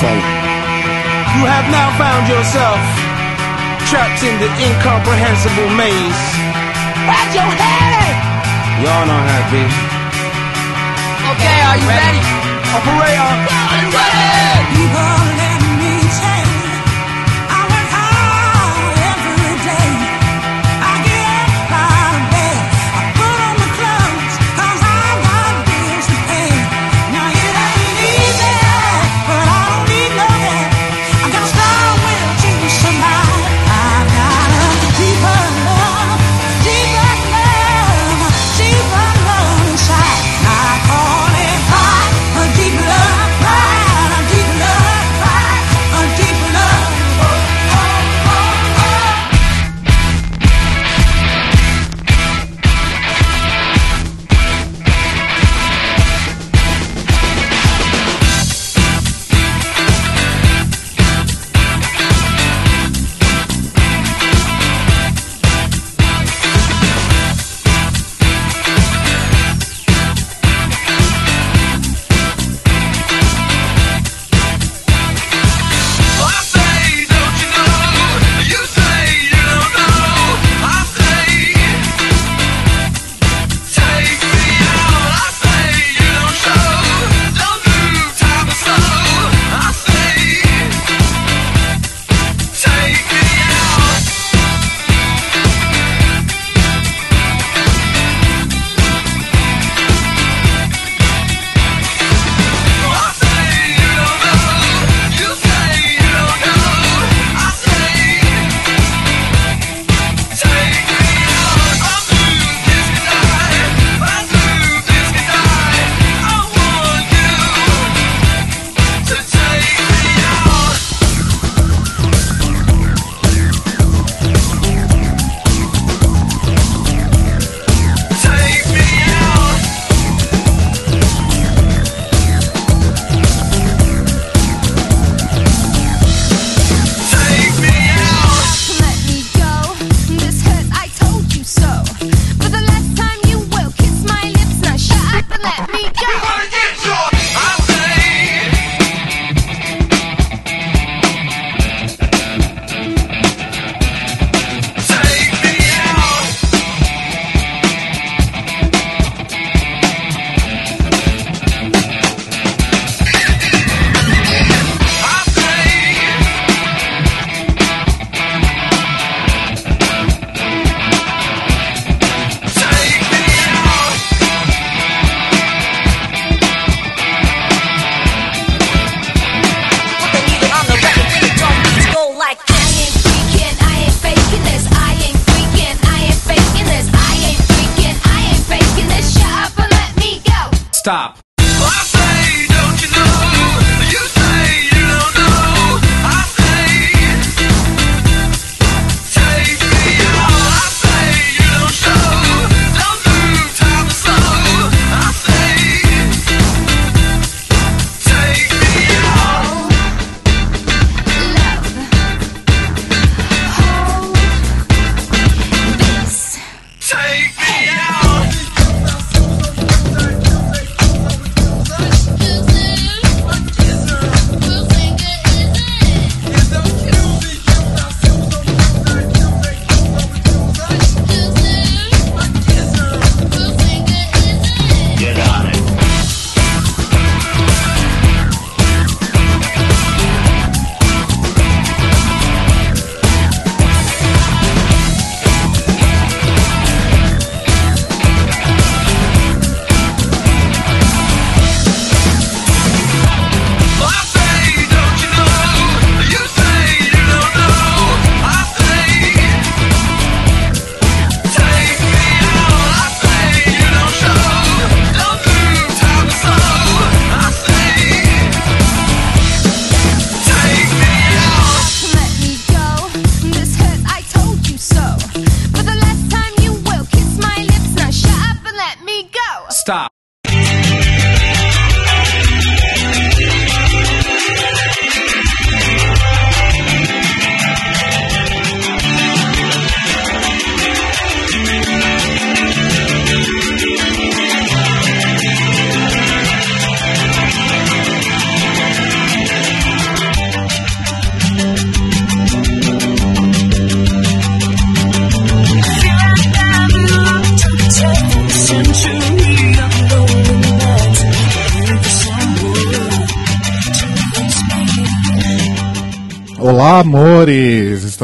phone. You have now found yourself trapped in the incomprehensible maze. Where's your head? Y'all not happy? Okay, are you ready? ready? Operator.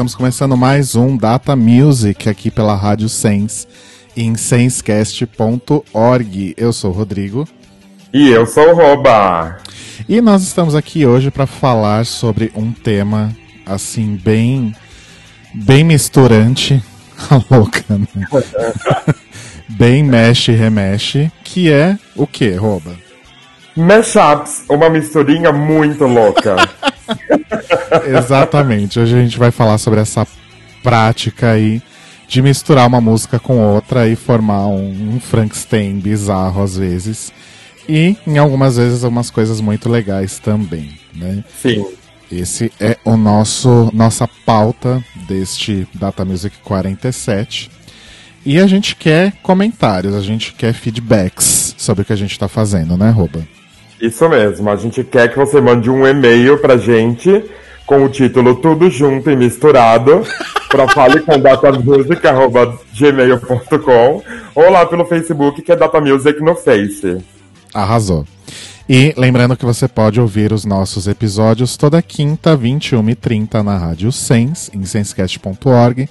Estamos começando mais um Data Music aqui pela Rádio Sense em sensecast.org. Eu sou o Rodrigo E eu sou o Roba. e nós estamos aqui hoje para falar sobre um tema assim bem bem misturante, a louca, né? bem mexe e remexe, que é o que, Roba? Mashups, uma misturinha muito louca. Exatamente. Hoje a gente vai falar sobre essa prática aí de misturar uma música com outra e formar um, um Frankenstein bizarro às vezes. E em algumas vezes umas coisas muito legais também, né? Sim. Esse é o nosso nossa pauta deste Data Music 47. E a gente quer comentários, a gente quer feedbacks sobre o que a gente tá fazendo, né, Roba? Isso mesmo. A gente quer que você mande um e-mail pra gente com o título Tudo Junto e Misturado pra falecomdatamusic.gmail.com ou lá pelo Facebook que é Data Music no Face. Arrasou. E lembrando que você pode ouvir os nossos episódios toda quinta, 21h30 na Rádio Sens, em senscast.org.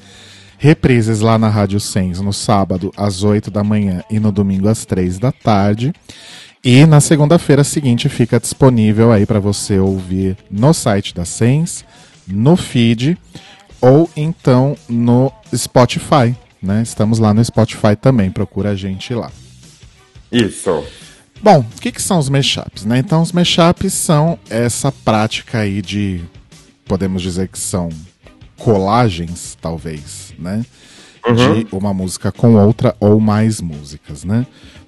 Reprises lá na Rádio Sens no sábado às 8 da manhã e no domingo às 3 da tarde. E na segunda-feira seguinte fica disponível aí para você ouvir no site da Sens, no feed ou então no Spotify, né? Estamos lá no Spotify também, procura a gente lá. Isso. Bom, o que, que são os mashups? Né? Então, os mashups são essa prática aí de, podemos dizer que são colagens, talvez, né? De uma música com outra ou mais músicas, né?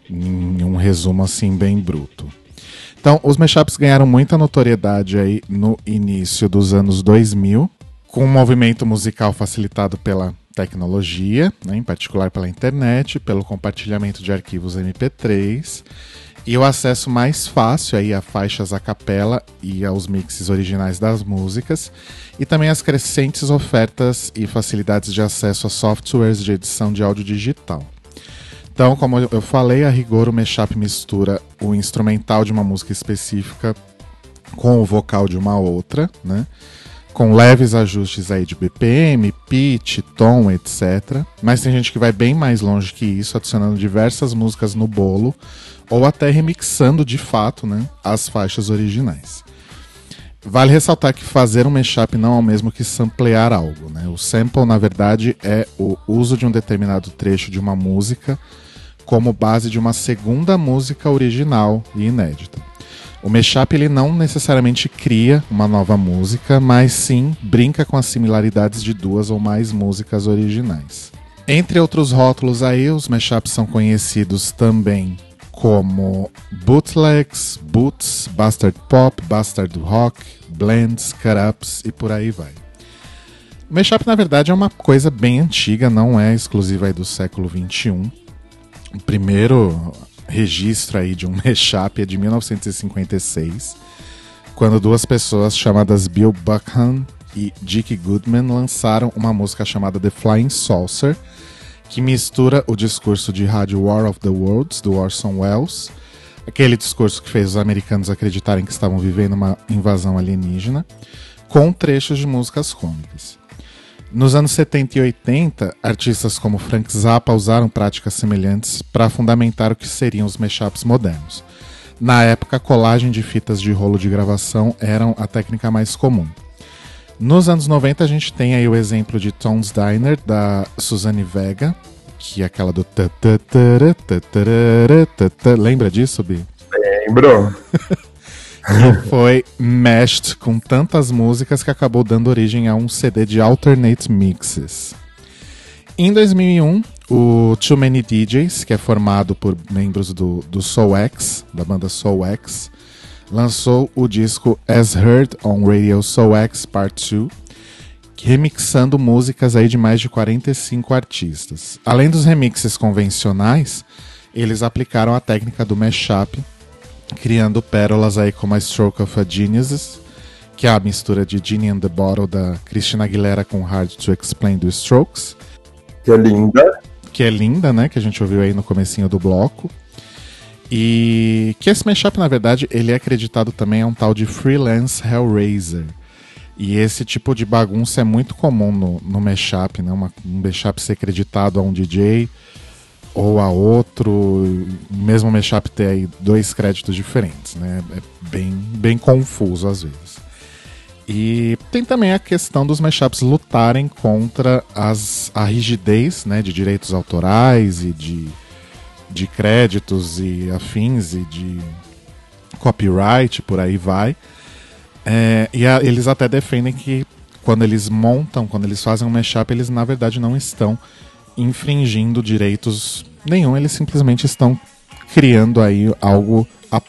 Em um resumo assim bem bruto. Então, os mashups ganharam muita notoriedade aí no início dos anos 2000, com um movimento musical facilitado pela tecnologia, né, em particular pela internet, pelo compartilhamento de arquivos MP3 e o acesso mais fácil aí a faixas a capela e aos mixes originais das músicas, e também as crescentes ofertas e facilidades de acesso a softwares de edição de áudio digital. Então, como eu falei, a rigor o mashup mistura o instrumental de uma música específica com o vocal de uma outra, né? Com leves ajustes aí de BPM, pitch, tom, etc. Mas tem gente que vai bem mais longe que isso, adicionando diversas músicas no bolo, ou até remixando de fato né, as faixas originais. Vale ressaltar que fazer um mashup não é o mesmo que samplear algo. Né? O sample, na verdade, é o uso de um determinado trecho de uma música como base de uma segunda música original e inédita. O mashup ele não necessariamente cria uma nova música, mas sim brinca com as similaridades de duas ou mais músicas originais. Entre outros rótulos aí, os mashups são conhecidos também como bootlegs, boots, bastard pop, bastard rock, blends, cut-ups e por aí vai. O mashup, na verdade, é uma coisa bem antiga, não é exclusiva do século XXI. O primeiro registro aí de um mashup é de 1956, quando duas pessoas chamadas Bill Buckham e Dick Goodman lançaram uma música chamada The Flying Saucer, que mistura o discurso de rádio War of the Worlds, do Orson Welles, aquele discurso que fez os americanos acreditarem que estavam vivendo uma invasão alienígena, com trechos de músicas cômicas. Nos anos 70 e 80, artistas como Frank Zappa usaram práticas semelhantes para fundamentar o que seriam os mashups modernos. Na época, a colagem de fitas de rolo de gravação eram a técnica mais comum. Nos anos 90 a gente tem aí o exemplo de Tom's Diner da Suzanne Vega, que é aquela do lembra disso, Bi? Lembro? Foi mashed com tantas músicas que acabou dando origem a um CD de alternate mixes. Em 2001, o Too Many DJs, que é formado por membros do, do Soul X, da banda Soul X, lançou o disco As Heard on Radio Soul X Part 2, remixando músicas aí de mais de 45 artistas. Além dos remixes convencionais, eles aplicaram a técnica do mashup, criando pérolas aí como a Stroke of a Genius, que é a mistura de Genie and the Bottle da Christina Aguilera com Hard to Explain do Strokes, Que é linda. que é linda, né, que a gente ouviu aí no comecinho do bloco. E que esse mashup, na verdade, ele é acreditado também a um tal de Freelance Hellraiser, E esse tipo de bagunça é muito comum no, no mashup, né? Uma, um mashup ser acreditado a um DJ ou a outro, mesmo mashup ter aí dois créditos diferentes, né? É bem, bem confuso às vezes. E tem também a questão dos mashups lutarem contra as, a rigidez né, de direitos autorais e de, de créditos e afins e de copyright, por aí vai. É, e a- eles até defendem que quando eles montam, quando eles fazem um mashup, eles na verdade não estão infringindo direitos nenhum, eles simplesmente estão criando aí algo a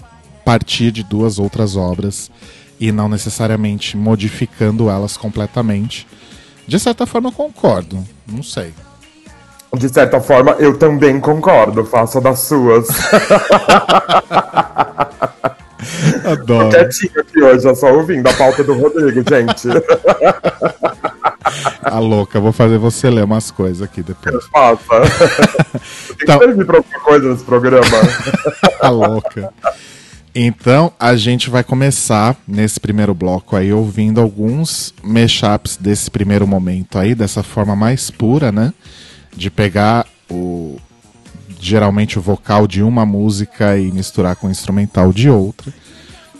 partir de duas outras obras e não necessariamente modificando elas completamente. De certa forma eu concordo, não sei. De certa forma, eu também concordo, faça das suas. Adoro. Quietinho aqui hoje, só ouvindo a pauta do Rodrigo, gente. A louca, vou fazer você ler umas coisas aqui depois. Faça. Tem que Então- servir pra alguma coisa nesse programa. A louca. Então, a gente vai começar nesse primeiro bloco aí ouvindo alguns mashups desse primeiro momento aí, dessa forma mais pura, né? De pegar o geralmente o vocal de uma música e misturar com o instrumental de outra.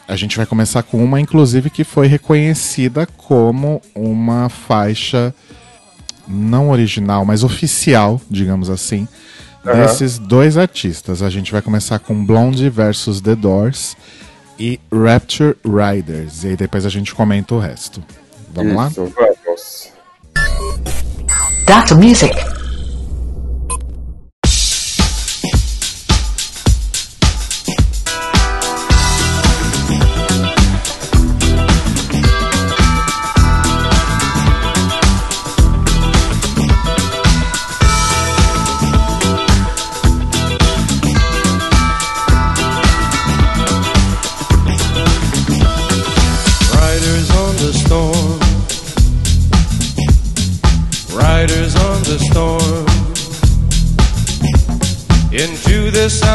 A gente vai começar com uma, inclusive, que foi reconhecida como uma faixa não original, mas oficial, digamos assim, desses dois artistas. A gente vai começar com Blondie versus The Doors e Rapture Riders. E aí depois a gente comenta o resto. Vamos lá? Isso, vamos. Dr. Music.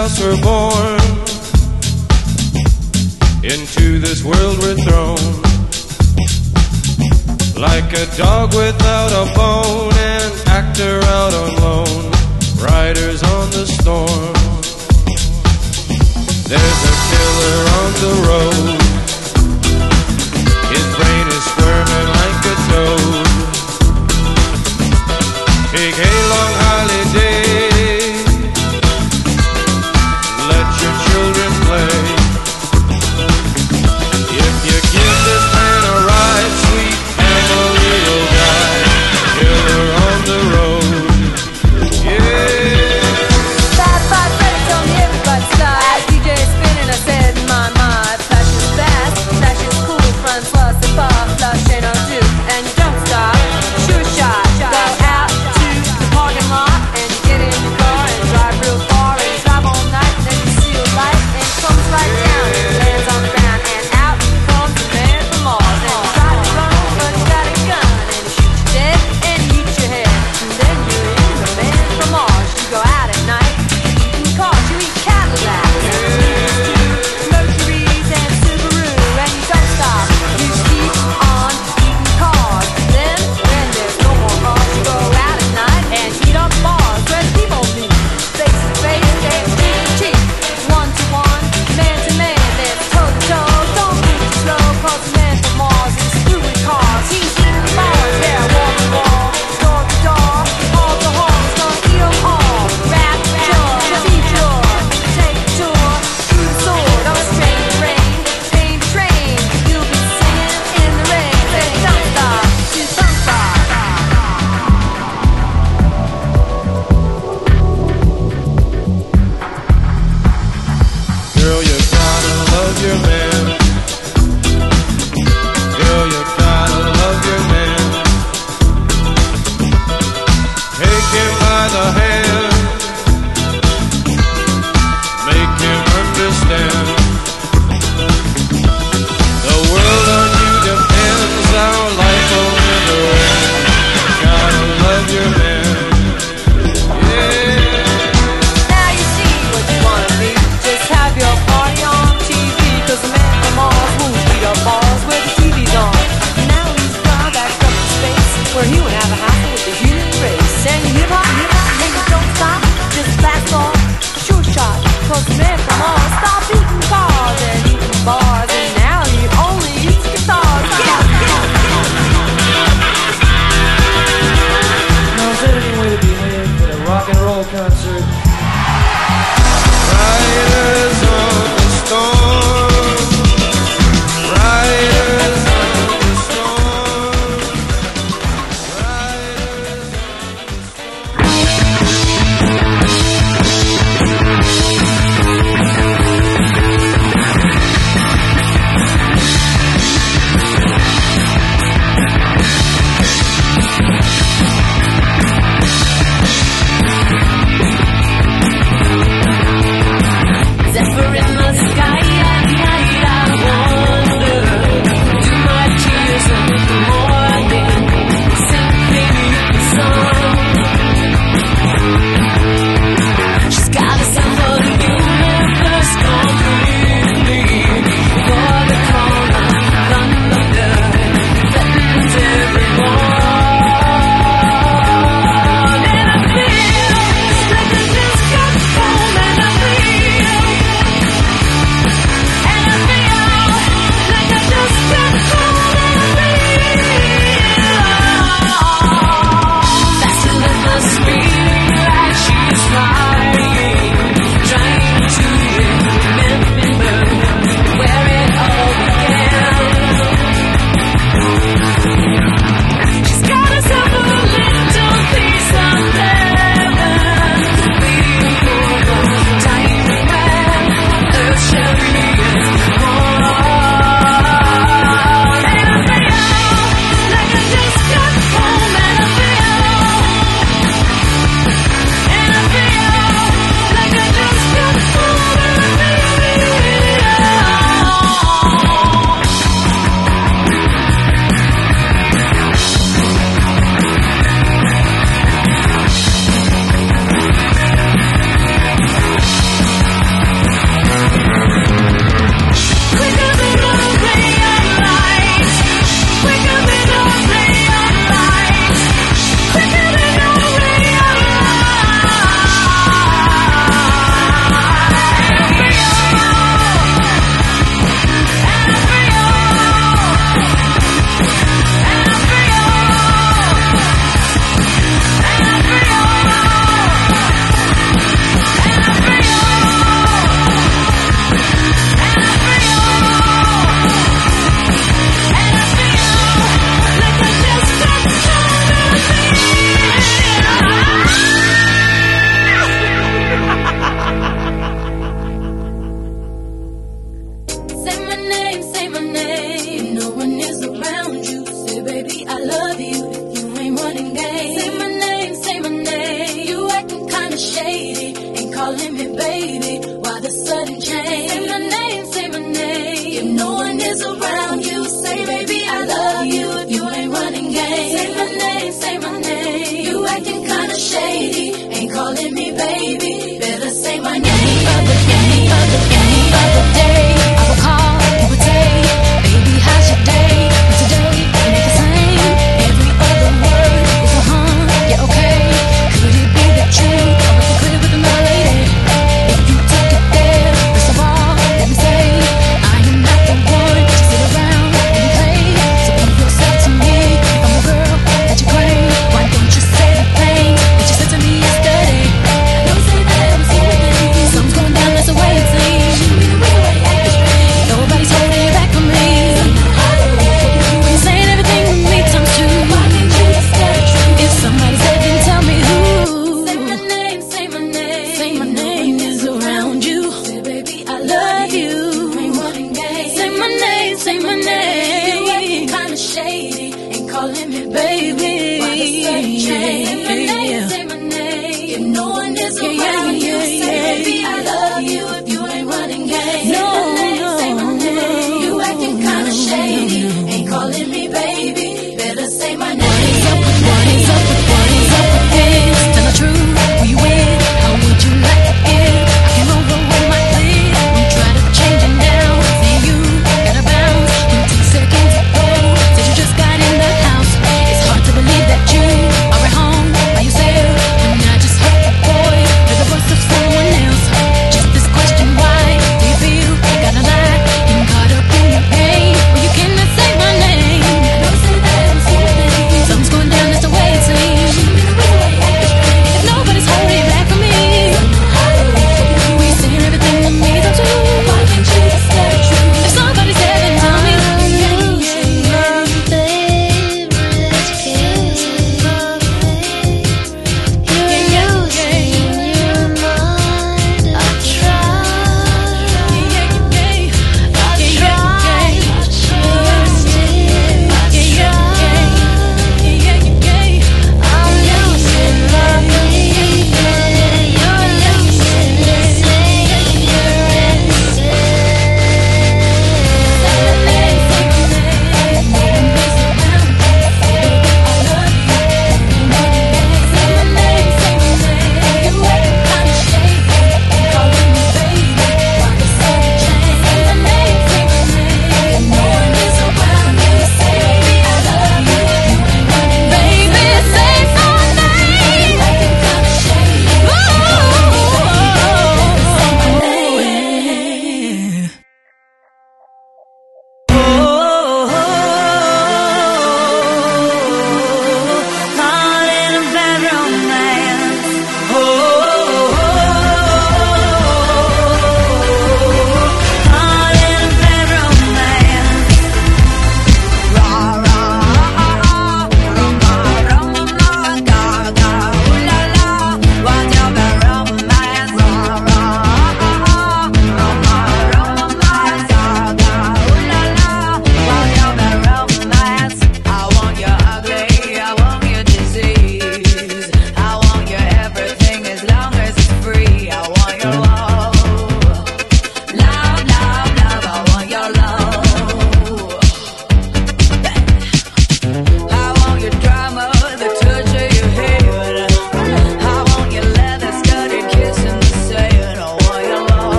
We're born. Into this world we're thrown. Like a dog without a bone, an actor out on loan. Riders on the storm. There's a killer on the road.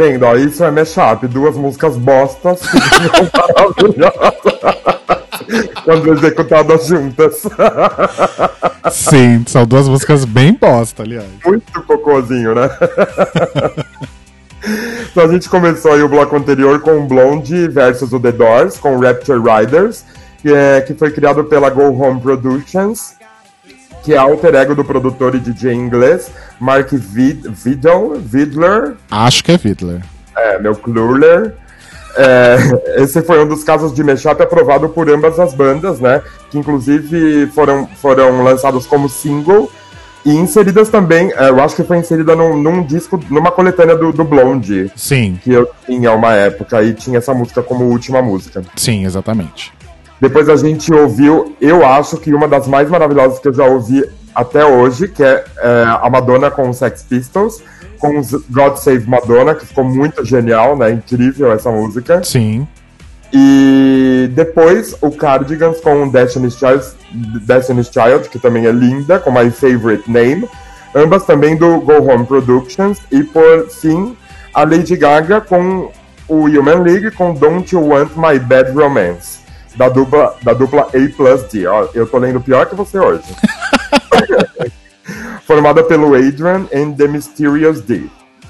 Vendo? Ó, isso é mashup. Duas músicas bostas maravilhosas quando executadas juntas. Sim, são duas músicas bem bosta, aliás. Muito cocôzinho, né? então a gente começou aí o bloco anterior com Blonde versus o The Doors, com Rapture Riders, que, é, que foi criado pela Go Home Productions, que é alter ego do produtor e DJ inglês Mark Vid Vidal, Vidler. Acho que é Vidler. É, meu Kluler. É, esse foi um dos casos de mashup aprovado por ambas as bandas, né? Que inclusive foram, foram lançados como single e inseridas também. é, eu acho que foi inserida num, num disco, numa coletânea do, do Blonde. Sim. Que eu tinha uma época e tinha essa música como última música. Sim, exatamente. Depois a gente ouviu, eu acho que uma das mais maravilhosas que eu já ouvi até hoje, que é, é, a Madonna com os Sex Pistols, com os God Save Madonna, que ficou muito genial, né? Incrível essa música. Sim. E depois o Cardigans com Destiny's Child, Destiny's Child, que também é linda, com My Favorite Name. Ambas também do Go Home Productions. E por fim, a Lady Gaga com o Human League com Don't You Want My Bad Romance. Da dupla, da dupla A plus D. Ó, eu tô lendo pior que você hoje. Formada pelo Adrian and The Mysterious D.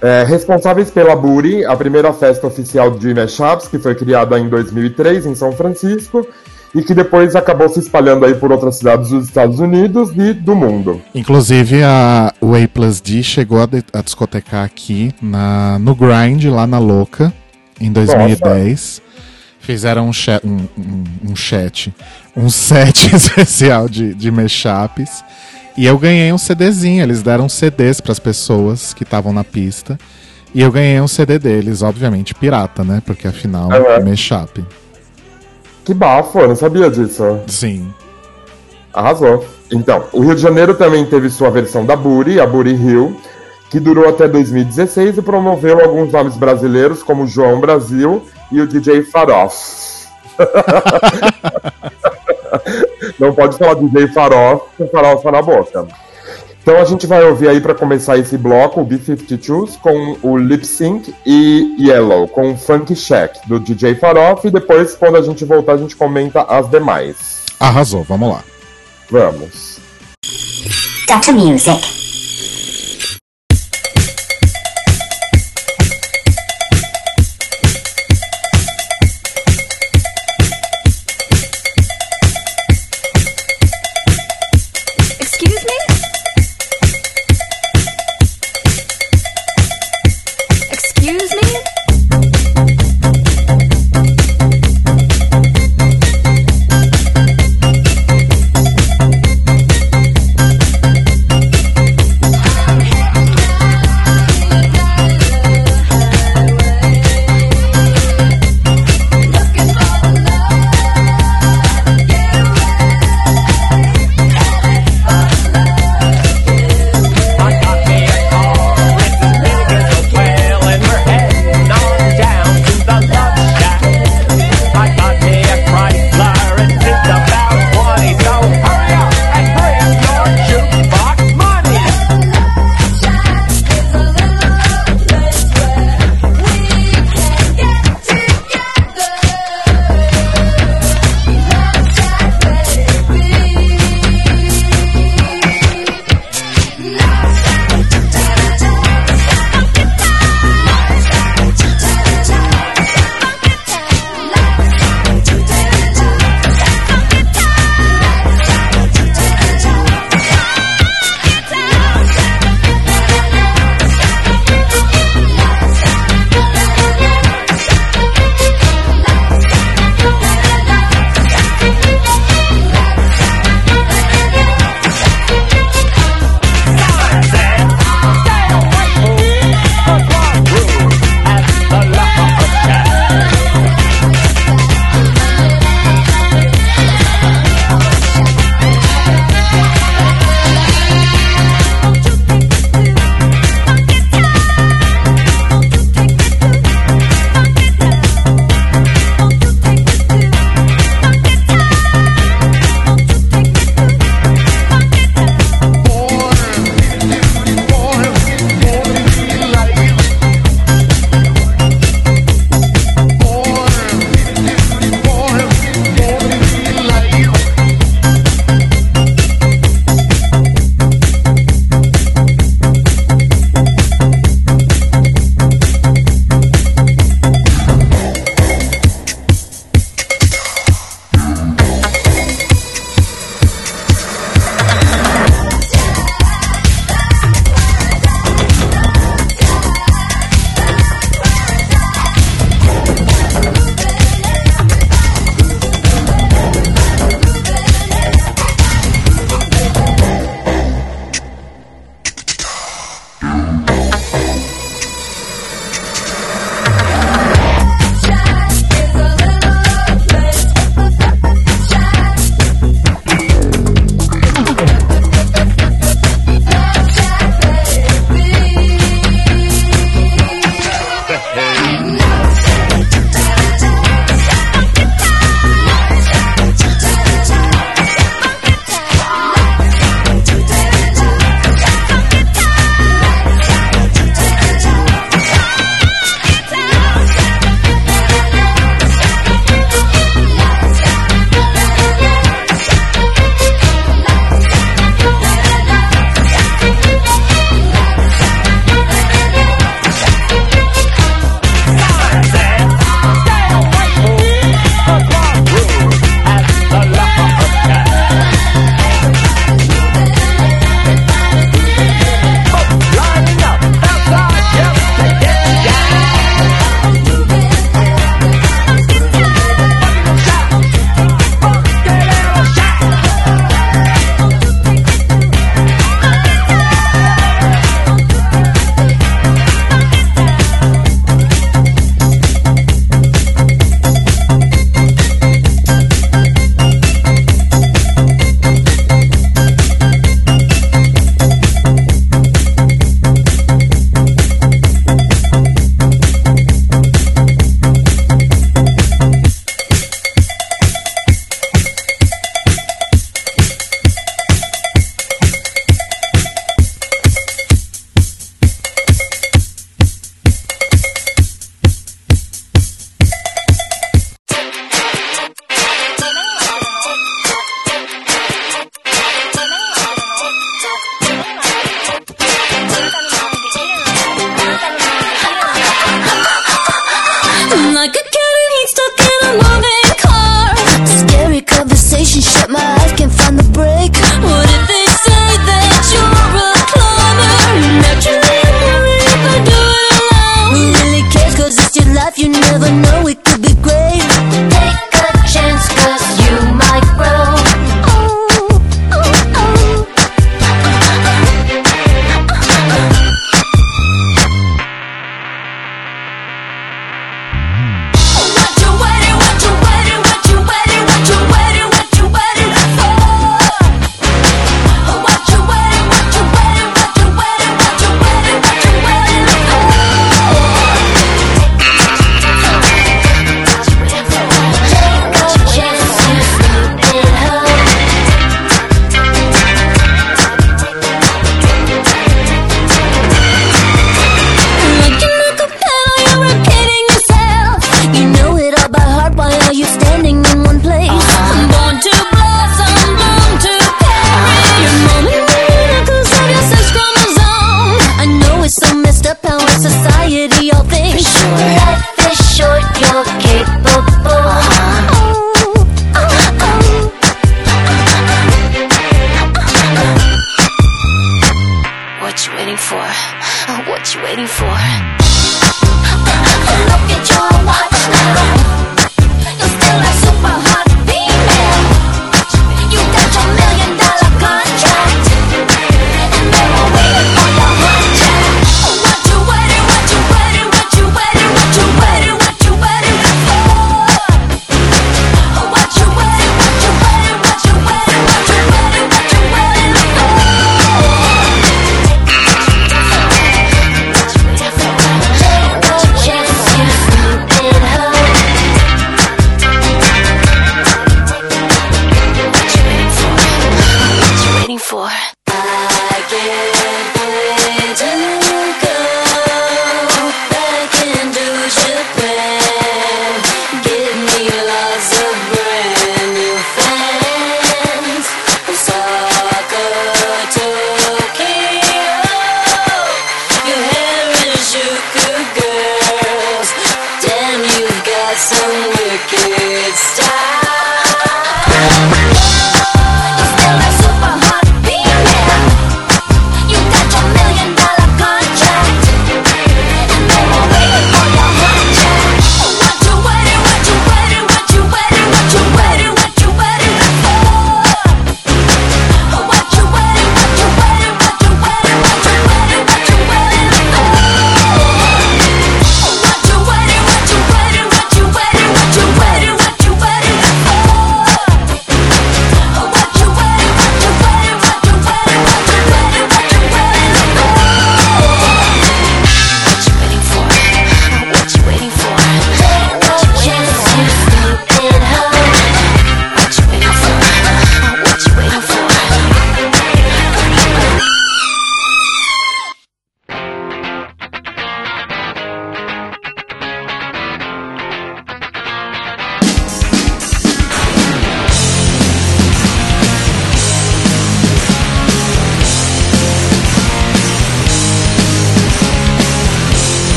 É, responsáveis pela Booty, a primeira festa oficial de mashups, que foi criada em 2003 em São Francisco e que depois acabou se espalhando aí por outras cidades dos Estados Unidos e do mundo. Inclusive, a, o A Plus D chegou a, de- a discotecar aqui na, no Grind, lá na Louca, em 2010. Fizeram um, cha- um, um, um chat, um set especial de, de mashups. E eu ganhei um CDzinho. Eles deram CDs para as pessoas que estavam na pista. E eu ganhei um CD deles, obviamente pirata, né? Porque afinal, é Uhum. mashup. Que bafo, eu não sabia disso. Sim. Arrasou. Então, o Rio de Janeiro também teve sua versão da Buri, a Buri Rio, que durou até 2016 e promoveu alguns nomes brasileiros, como João Brasil e o DJ Farof. Não pode falar DJ Farof com farofa na boca. Então a gente vai ouvir aí para começar esse bloco o B-52s com o Lip Sync e Yellow com o Funk Shack do DJ Farof e depois quando a gente voltar a gente comenta as demais. Arrasou, vamos lá. Vamos. Data Music.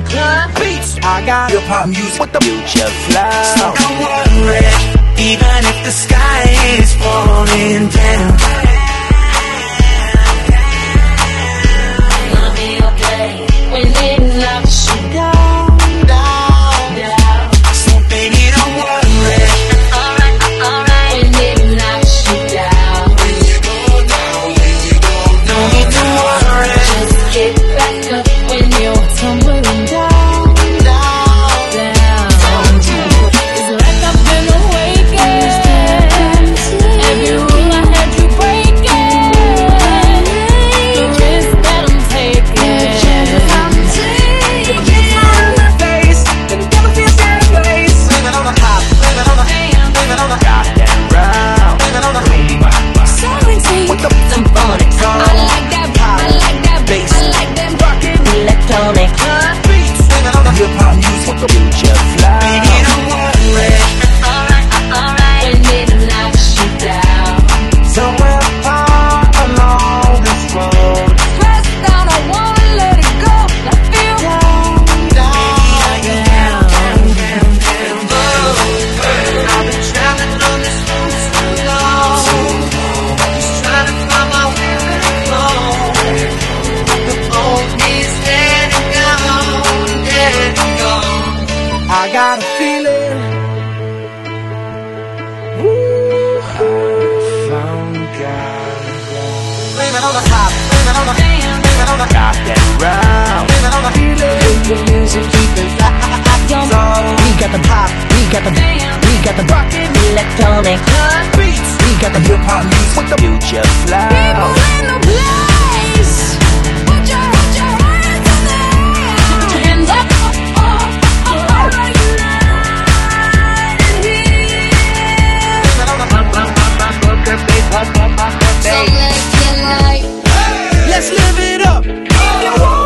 Beats. I got hip hop music with the future flow. got the pop, we got the damn, we got the rocket electronic beats, we got the hip hop beats with the future flow. People in the place, put your put your hands in the air, put your hands up. So let's get light. Hey. Let's live it up. Oh.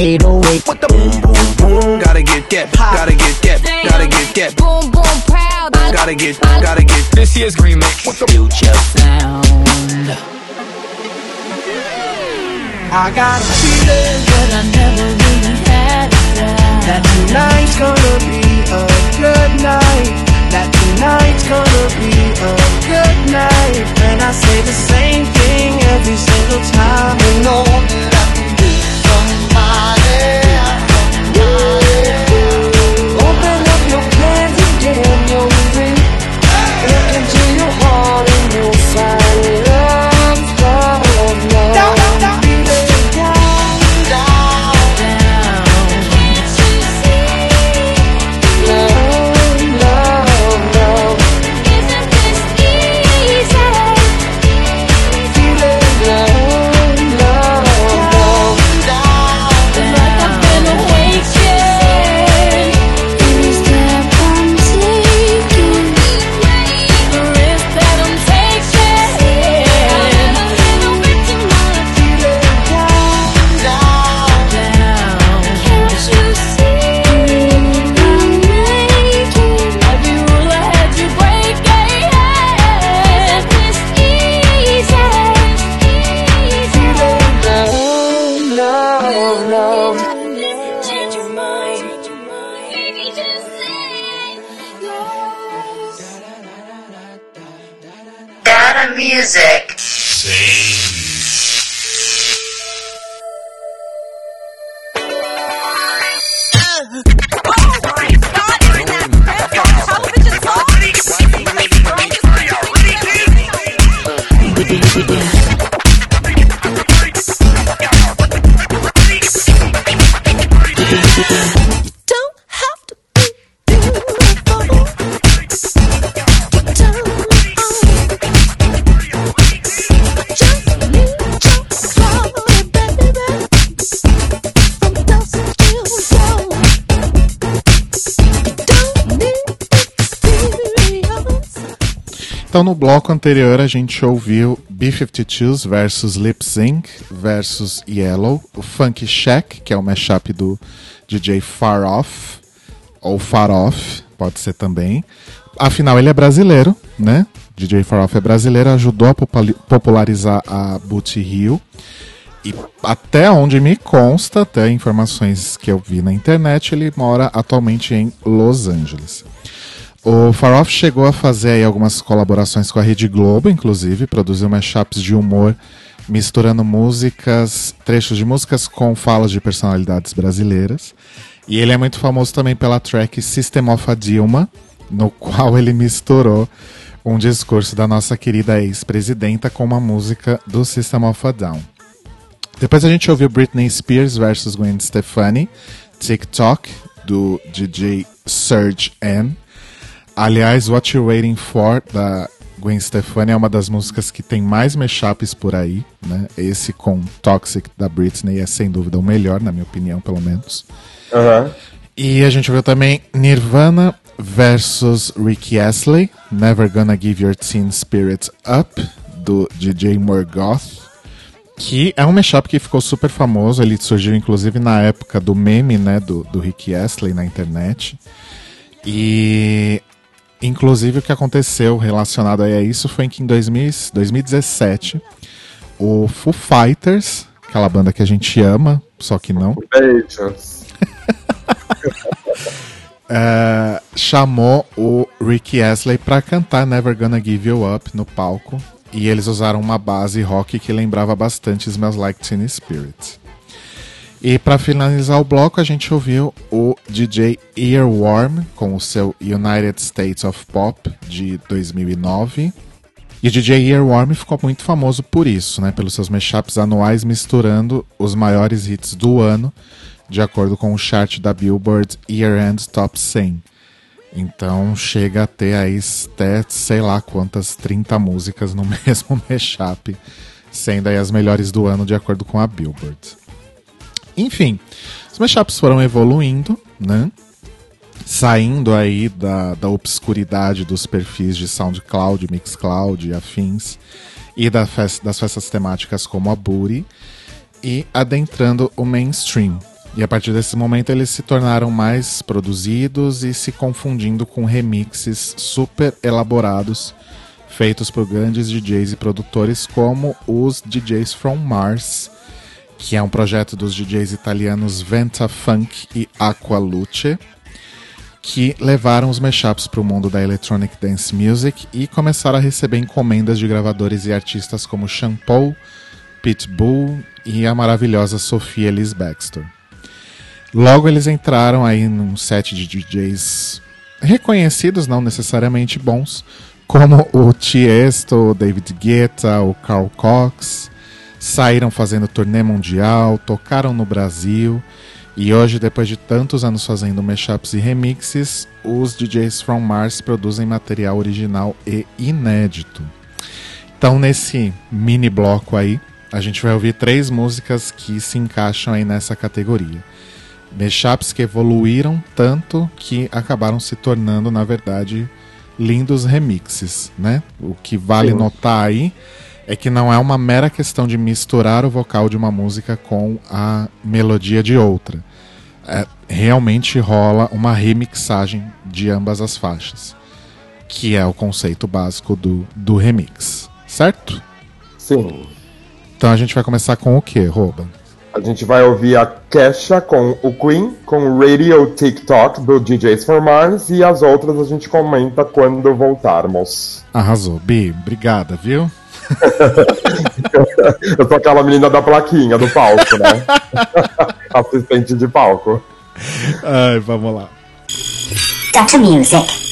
808. What the boom, boom, boom? Gotta get get, gotta get get, gotta get that. Boom, boom, proud. Gotta get, gotta get. This year's remix. What the future sound? I got a feeling that I never really had That tonight's gonna be a good night That tonight's gonna be a good night And I say the same thing every single time And all Open up your plans again, Então, no bloco anterior, a gente ouviu B-52s versus Lip Sync versus Yellow, o Funk Shack, que é o mashup do DJ Far Off, ou Far Off, pode ser também. Afinal, ele é brasileiro, né? DJ Far Off é brasileiro, ajudou a popularizar a Booty Hill. E até onde me consta, até informações que eu vi na internet, ele mora atualmente em Los Angeles. O Far Off chegou a fazer algumas colaborações com a Rede Globo, inclusive, produziu mashups de humor misturando músicas, trechos de músicas com falas de personalidades brasileiras. E ele é muito famoso também pela track System of a Dilma, no qual ele misturou um discurso da nossa querida ex-presidenta com uma música do System of a Down. Depois a gente ouviu Britney Spears versus Gwen Stefani, TikTok, do DJ Serge N. Aliás, What You Waiting For, da Gwen Stefani, é uma das músicas que tem mais mashups por aí. Né? Esse com Toxic, da Britney, é sem dúvida o melhor, na minha opinião, pelo menos. Aham. E a gente viu também Nirvana versus Ricky Astley, Never Gonna Give Your Teen Spirit Up, do DJ Morgoth, que é um mashup que ficou super famoso, ele surgiu inclusive na época do meme, né, do, do Ricky Astley na internet. E inclusive o que aconteceu relacionado a isso foi que em 2000, 2017 o Foo Fighters, aquela banda que a gente ama, só que não, Beijos. é, chamou o Ricky Astley pra cantar Never Gonna Give You Up no palco. E eles usaram uma base rock que lembrava bastante Smells Like Teen Spirit. E pra finalizar o bloco, a gente ouviu o DJ Earworm com o seu United States of Pop de 2009. E DJ Earworm ficou muito famoso por isso, né? Pelos seus mashups anuais misturando os maiores hits do ano, de acordo com o chart da Billboard Year End Top 100. Então chega a ter aí até sei lá quantas 30 músicas no mesmo mashup, sendo aí as melhores do ano de acordo com a Billboard. Enfim, os mashups foram evoluindo, né? Saindo aí da, da obscuridade dos perfis de SoundCloud, Mixcloud e afins, e da das festas temáticas como a Booty, e adentrando o mainstream. E a partir desse momento eles se tornaram mais produzidos e se confundindo com remixes super elaborados feitos por grandes DJs e produtores como os DJs from Mars, que é um projeto dos DJs italianos Venta Funk e Aqua Luce, que levaram os mashups para o mundo da electronic dance music e começaram a receber encomendas de gravadores e artistas como Shampoo, Pitbull e a maravilhosa Sophia Ellis Baxter. Logo eles entraram aí num set de DJs reconhecidos, não necessariamente bons, como o Tiesto, o David Guetta, o Carl Cox, saíram fazendo turnê mundial, tocaram no Brasil e hoje, depois de tantos anos fazendo mashups e remixes, os DJs from Mars produzem material original e inédito. Então, nesse mini bloco aí, a gente vai ouvir três músicas que se encaixam aí nessa categoria. Mashups que evoluíram tanto que acabaram se tornando, na verdade, lindos remixes, né? O que vale Sim. notar aí é que não é uma mera questão de misturar o vocal de uma música com a melodia de outra. É, realmente rola uma remixagem de ambas as faixas, que é o conceito básico do, do remix, certo? Sim. Então a gente vai começar com o que, Rouba? A gente vai ouvir a Kesha com o Queen, com o Radio TikTok do DJs for Mars e as outras a gente comenta quando voltarmos. Arrasou. Bi, obrigada, viu? Eu sou aquela menina da plaquinha do palco, né? Assistente de palco. Ai, vamos lá. Dr. Music.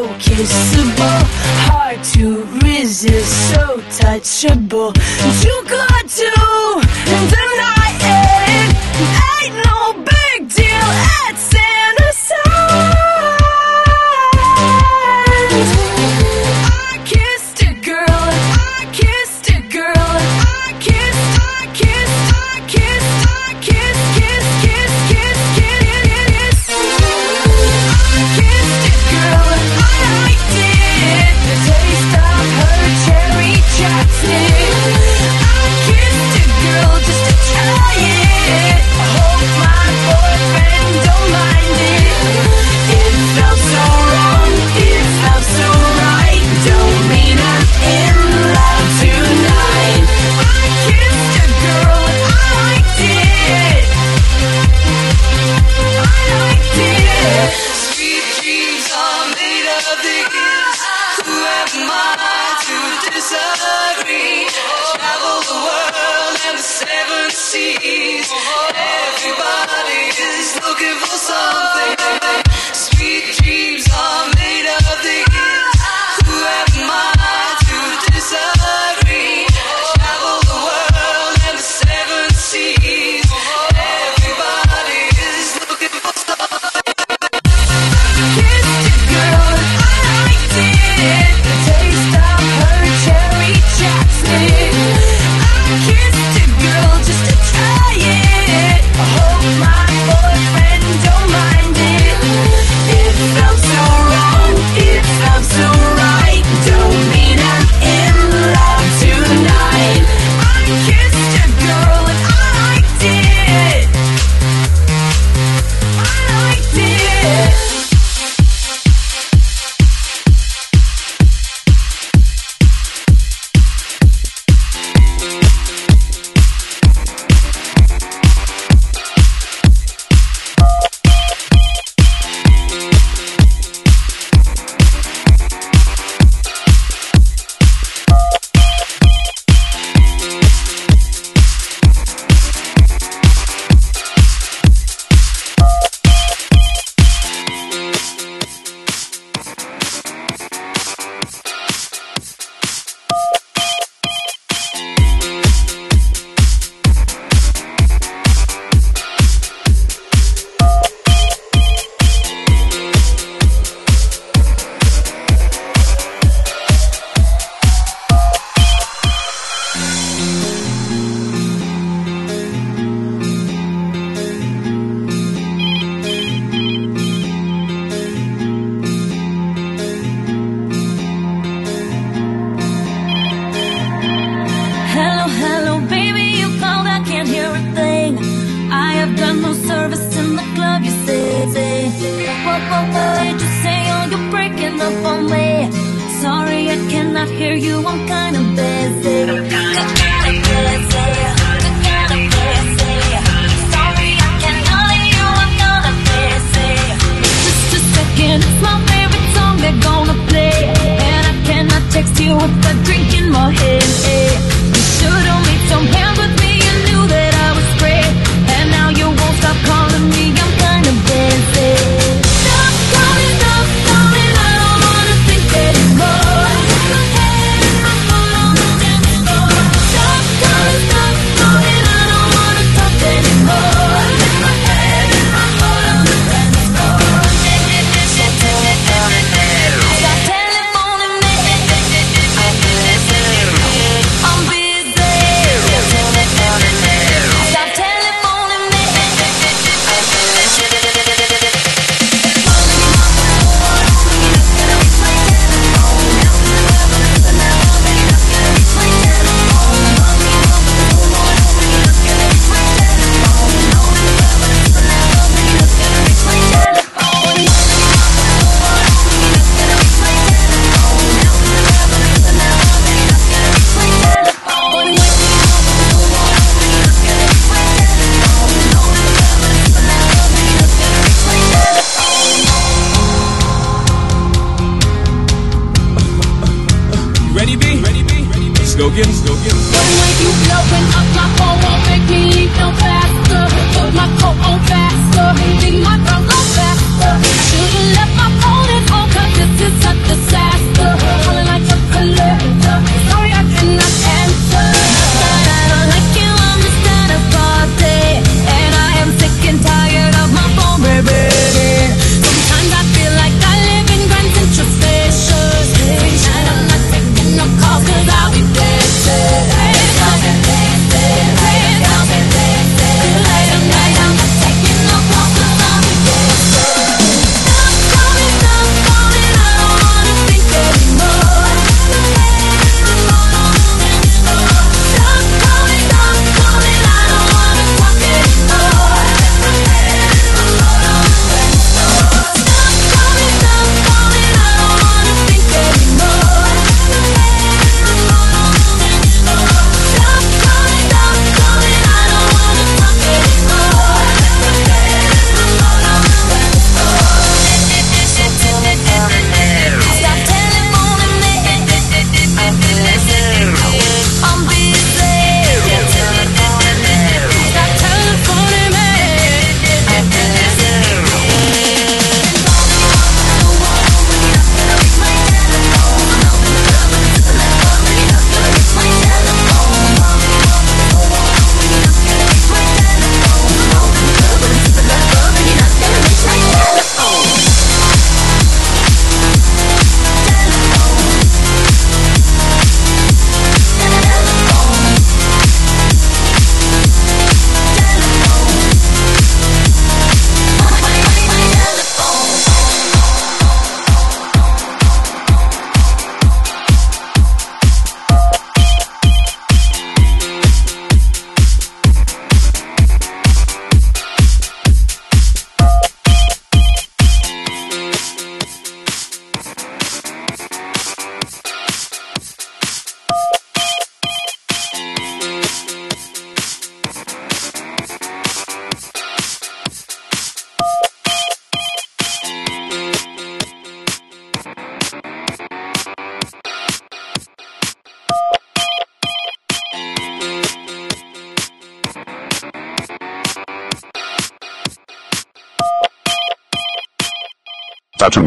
so kissable, hard to resist, so touchable, too good to deny it.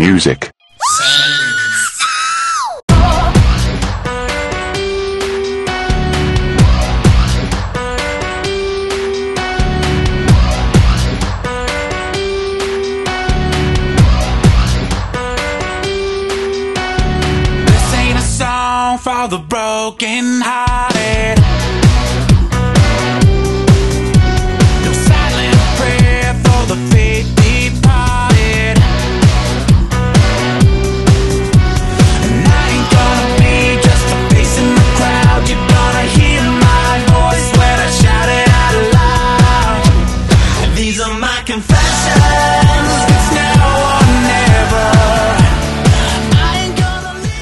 Music.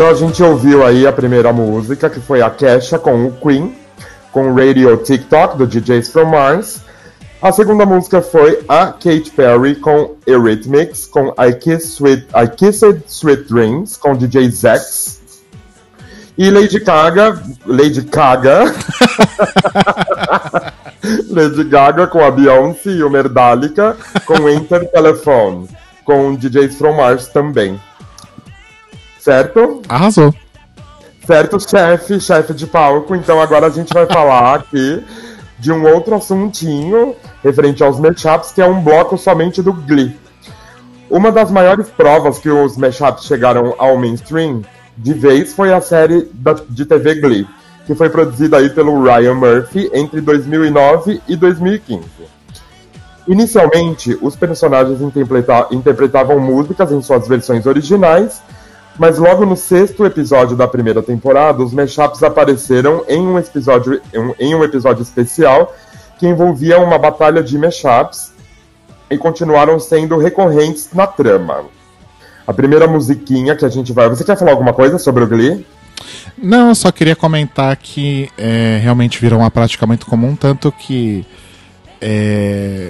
Então a gente ouviu aí a primeira música, que foi a Kesha com o Queen, com Radio TikTok, do DJs from Mars. A segunda música foi a Katy Perry com Eurythmics, com I, Kiss Sweet, I Kissed Sweet Dreams, com DJ Zex. E Lady Gaga, Lady Gaga, Lady Gaga com a Beyoncé e o Merdalica, com Enter Telephone, com DJs from Mars também. Certo? Arrasou. Certo, chefe, chefe de palco. Então agora a gente vai falar aqui de um outro assuntinho referente aos mashups, que é um bloco somente do Glee. Uma das maiores provas que os mashups chegaram ao mainstream de vez foi a série da- de TV Glee, que foi produzida aí pelo Ryan Murphy entre 2009 e 2015. Inicialmente, os personagens interpreta- interpretavam músicas em suas versões originais, mas logo no sexto episódio da primeira temporada, os mashups apareceram em um episódio, em um episódio especial que envolvia uma batalha de mashups e continuaram sendo recorrentes na trama. A primeira musiquinha que a gente vai. Você quer falar alguma coisa sobre o Glee? Não, eu só queria comentar que é, realmente virou uma prática muito comum, tanto que é,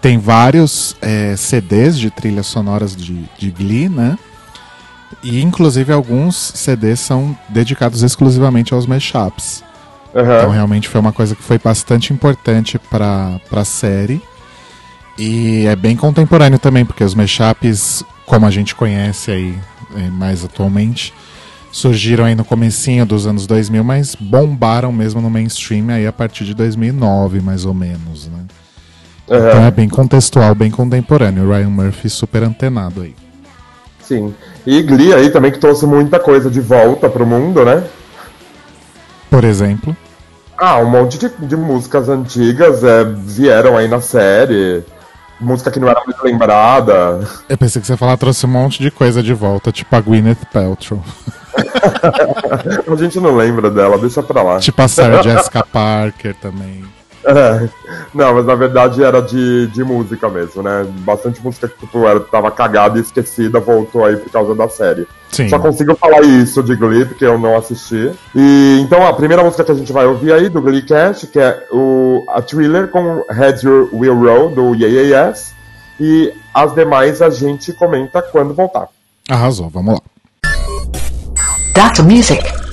tem vários é, CDs de trilhas sonoras de, de Glee, né? E inclusive alguns CDs são dedicados exclusivamente aos mashups. Então realmente foi uma coisa que foi bastante importante para a série. E é bem contemporâneo também, porque os mashups, como a gente conhece aí é, mais atualmente, surgiram aí no comecinho dos anos 2000, mas bombaram mesmo no mainstream aí a partir de 2009, mais ou menos, né? Aham. Então é bem contextual, bem contemporâneo. O Ryan Murphy super antenado aí. Sim. E Glee aí também que trouxe muita coisa de volta pro mundo, né? Por exemplo. Ah, um monte de, de músicas antigas é, vieram aí na série. Música que não era muito lembrada. Eu pensei que você ia falar trouxe um monte de coisa de volta, tipo a Gwyneth Paltrow. a gente não lembra dela, deixa pra lá. tipo a Sarah Jessica Parker também. É. Não, mas na verdade era de, de música mesmo, né? Bastante música que tipo, era, tava cagada e esquecida, voltou aí por causa da série. Sim. Só consigo falar isso de Glee, porque eu não assisti. E então a primeira música que a gente vai ouvir aí do Glee Cast, que é o, a Thriller com Heads Your Will Roll, do Yeah Yes. E as demais a gente comenta quando voltar. Arrasou, vamos lá. Dr. Music.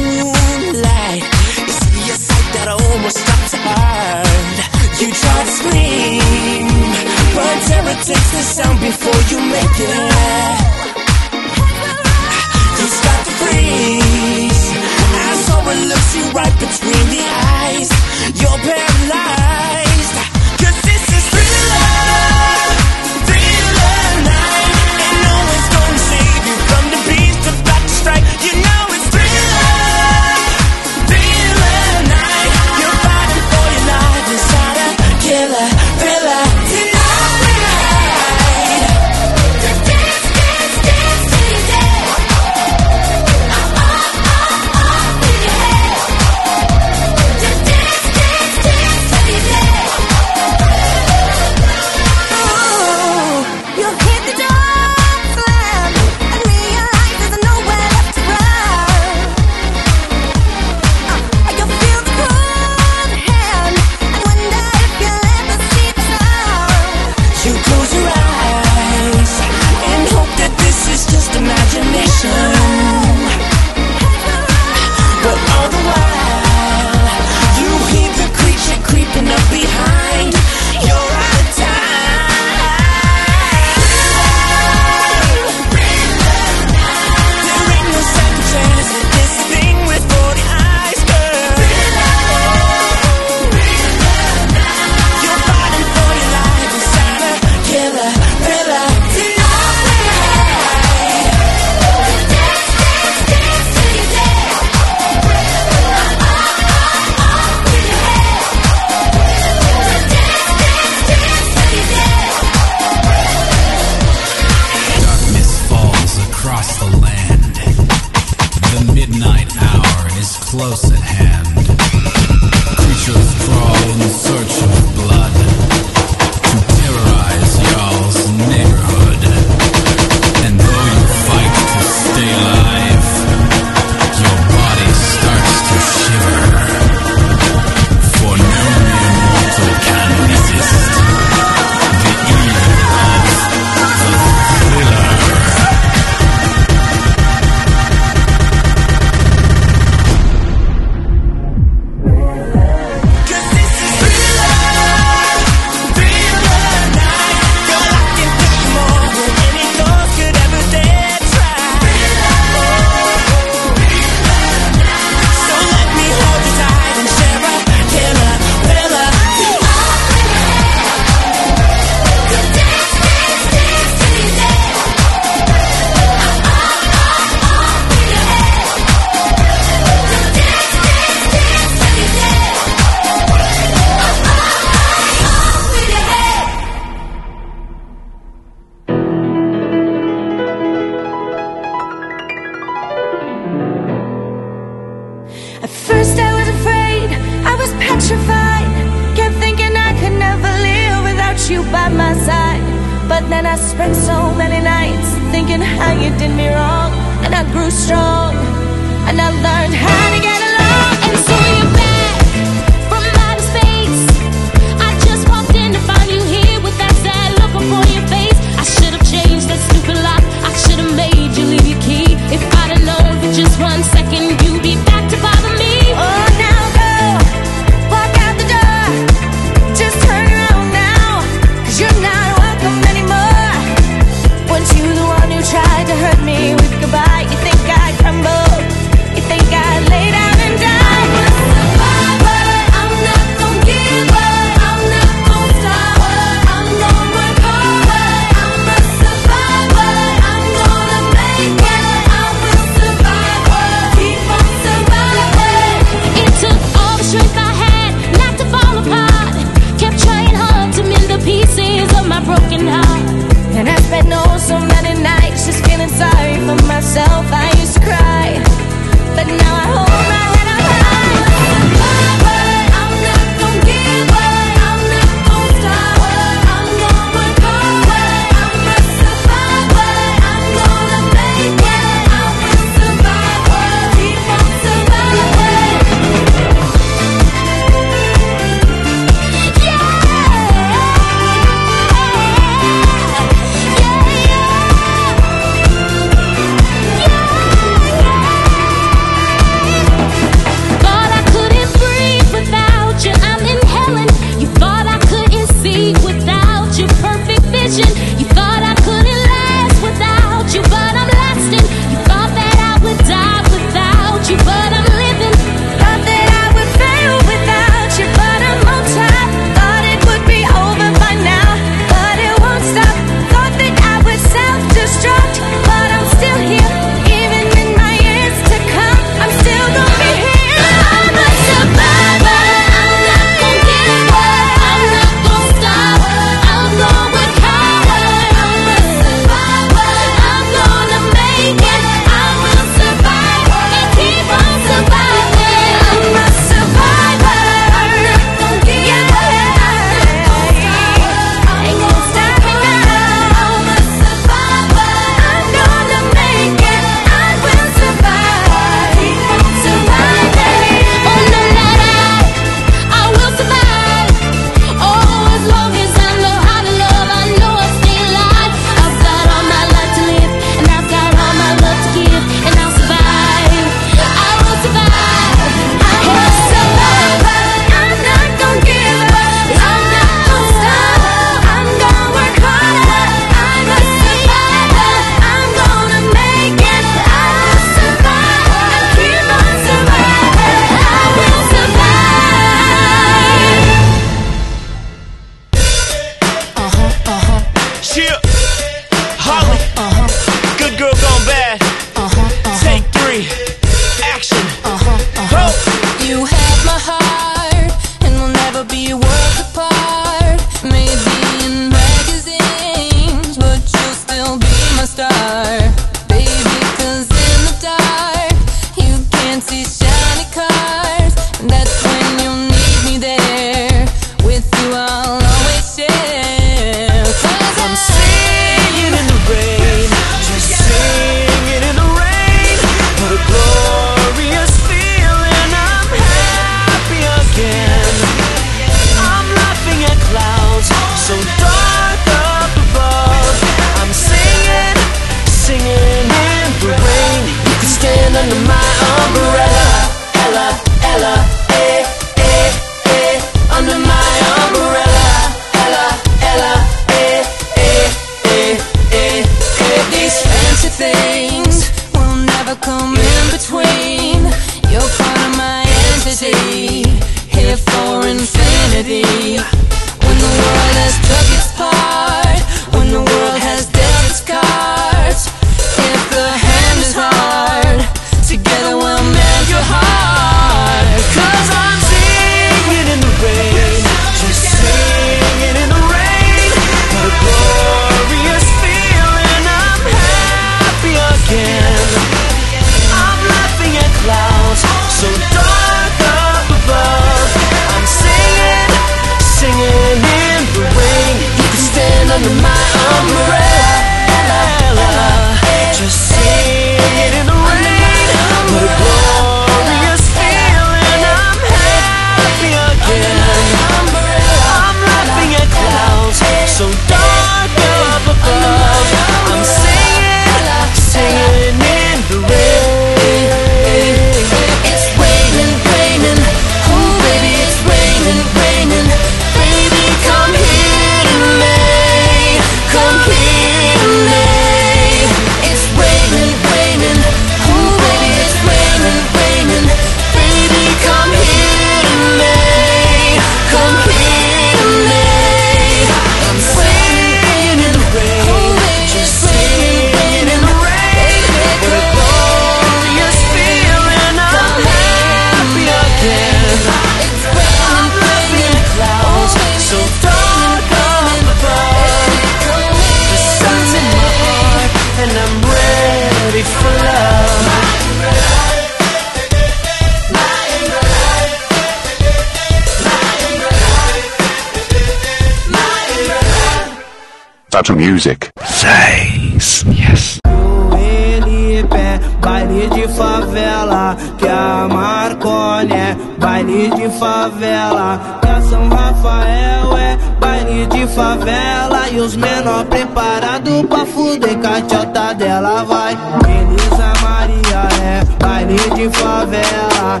Menor preparado pra fuder com a tchota dela vai. Elisa Maria é baile de favela,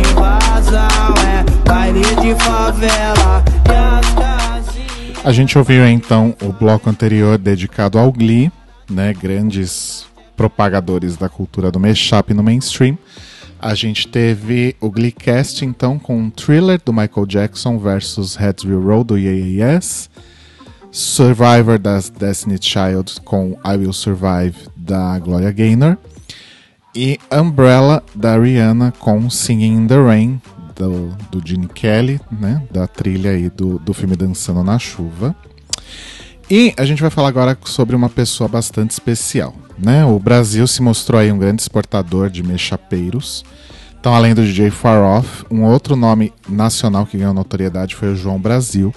invasão é baile de favela, e as casinhas. A gente ouviu então o bloco anterior dedicado ao Glee, né? Grandes propagadores da cultura do mashup no mainstream. A gente teve o Gleecast então com Thriller do Michael Jackson versus Heads Will Roll do Yes. Survivor das Destiny Child com I Will Survive da Gloria Gaynor. E Umbrella da Rihanna com Singing in the Rain do, do Gene Kelly, né? Da trilha aí do, do filme Dançando na Chuva. E a gente vai falar agora sobre uma pessoa bastante especial. Né? O Brasil se mostrou aí um grande exportador de mechapeiros. Então, além do DJ Far Off, um outro nome nacional que ganhou notoriedade foi o João Brasil,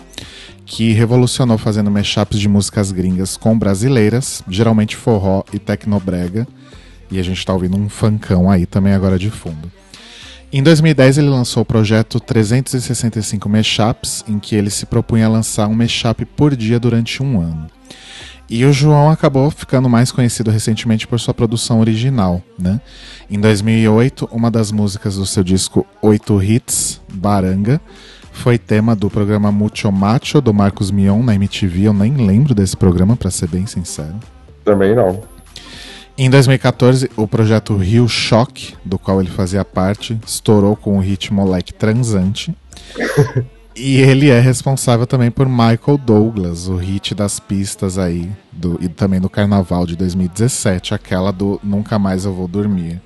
que revolucionou fazendo mashups de músicas gringas com brasileiras, geralmente forró e tecnobrega. E a gente está ouvindo um funkão aí também agora de fundo. Em 2010 ele lançou o projeto 365 Mashups, em que ele se propunha a lançar um mashup por dia durante um ano. E o João acabou ficando mais conhecido recentemente por sua produção original. Né? Em 2008, uma das músicas do seu disco 8 Hits, Baranga, foi tema do programa Mucho Macho do Marcos Mion na MTV. Eu nem lembro desse programa, para ser bem sincero. Também não. Em 2014, o projeto Rio Shock, do qual ele fazia parte, estourou com o hit Moleque Transante. e ele é responsável também por Michael Douglas, o hit das pistas aí, do, e também do Carnaval de 2017, aquela do Nunca Mais Eu Vou Dormir.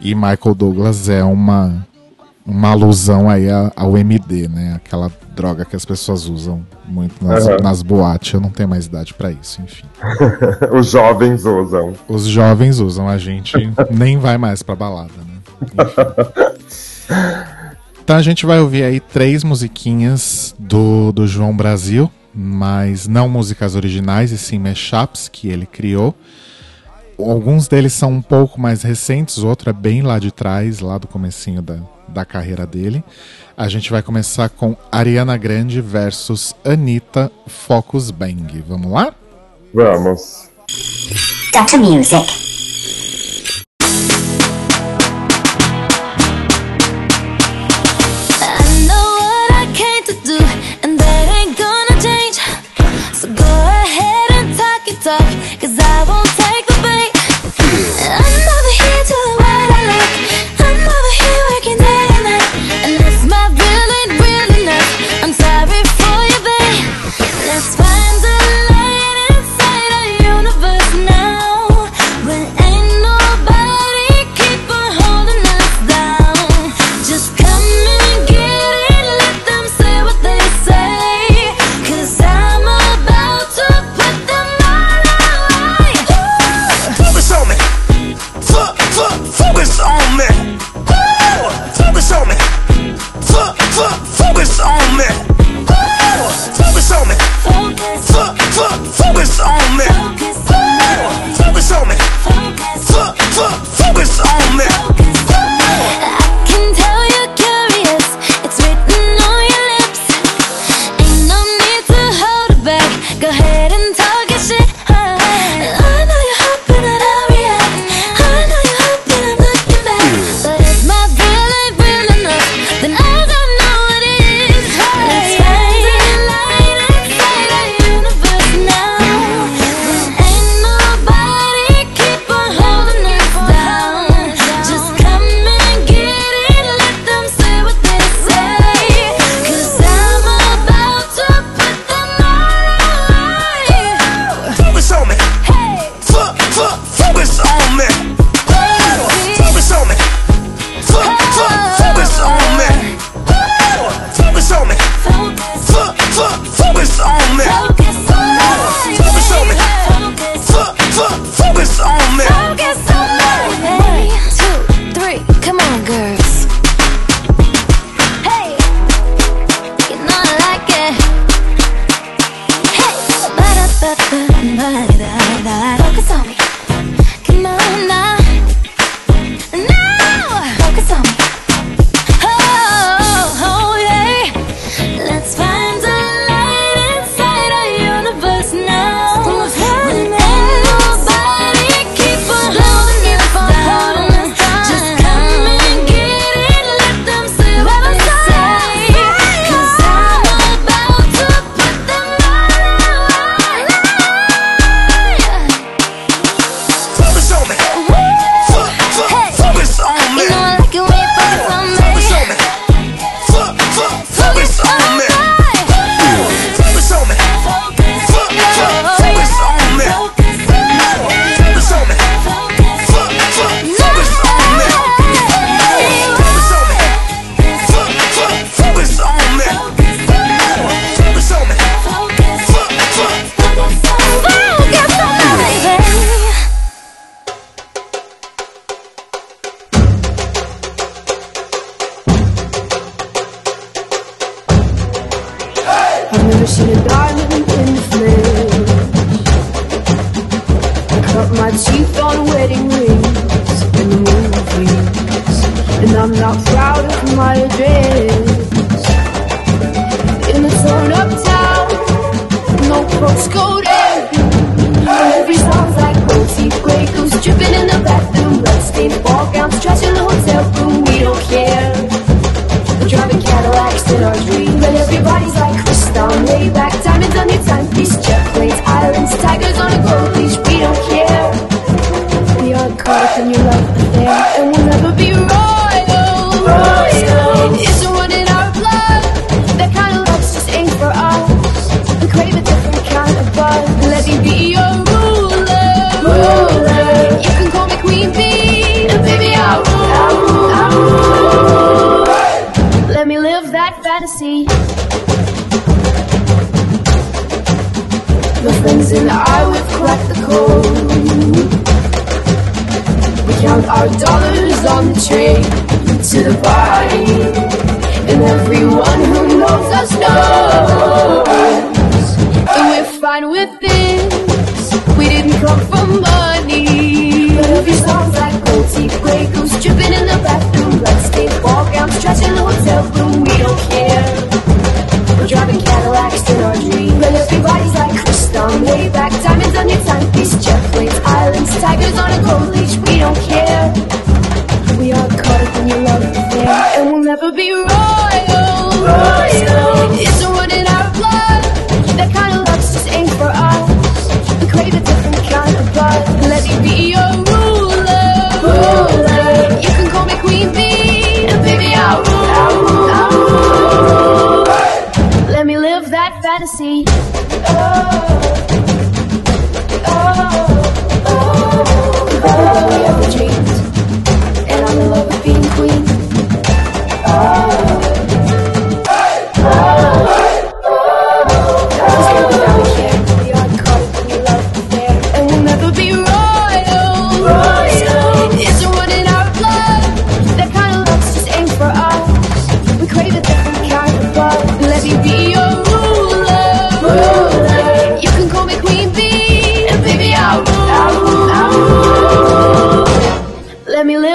E Michael Douglas é uma, uma alusão aí ao MD, né? Aquela droga que as pessoas usam muito nas, Aham. nas boates. Eu não tenho mais idade pra isso, enfim. Os jovens usam. Os jovens usam, a gente nem vai mais pra balada, né? Enfim. Então a gente vai ouvir aí três musiquinhas do, do João Brasil, mas não músicas originais, e sim mashups que ele criou. Alguns deles são um pouco mais recentes, o outro é bem lá de trás, lá do comecinho da, da carreira dele. A gente vai começar com Ariana Grande versus Anitta Focus Bang. Vamos lá? Vamos. Data Music. Focus on me. Focus on me. Focus on me. focus on me. Focus on me. Focus on me.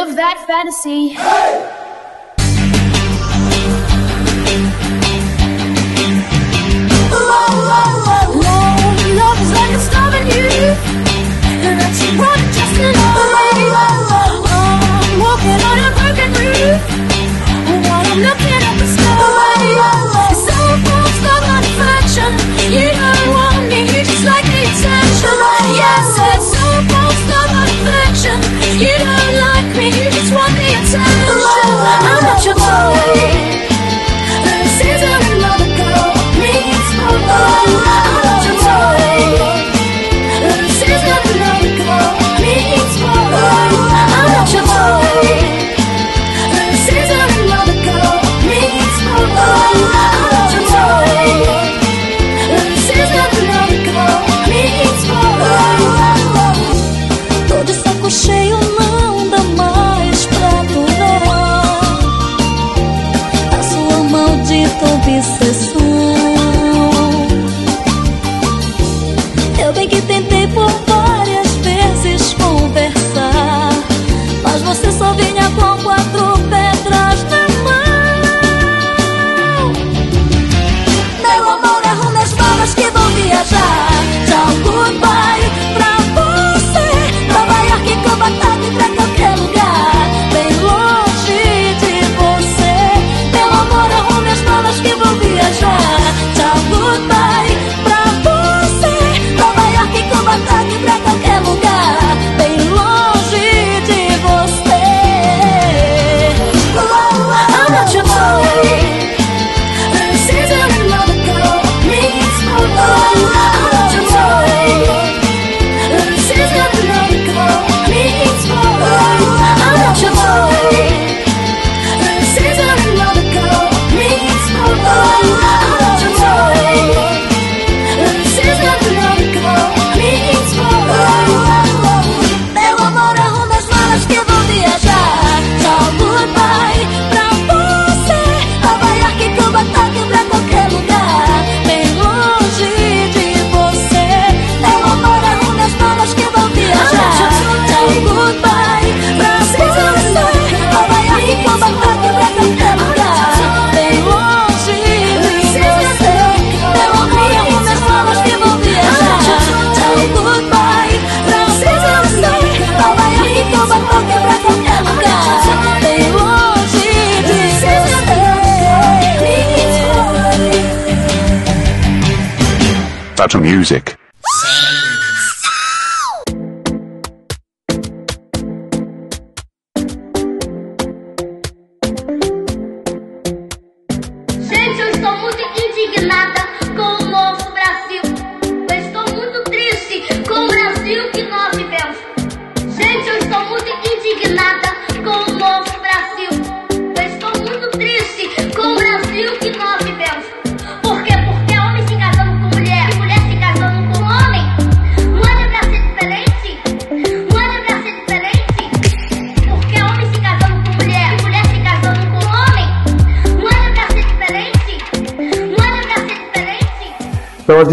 of that fantasy. Hey! Your Battle Music.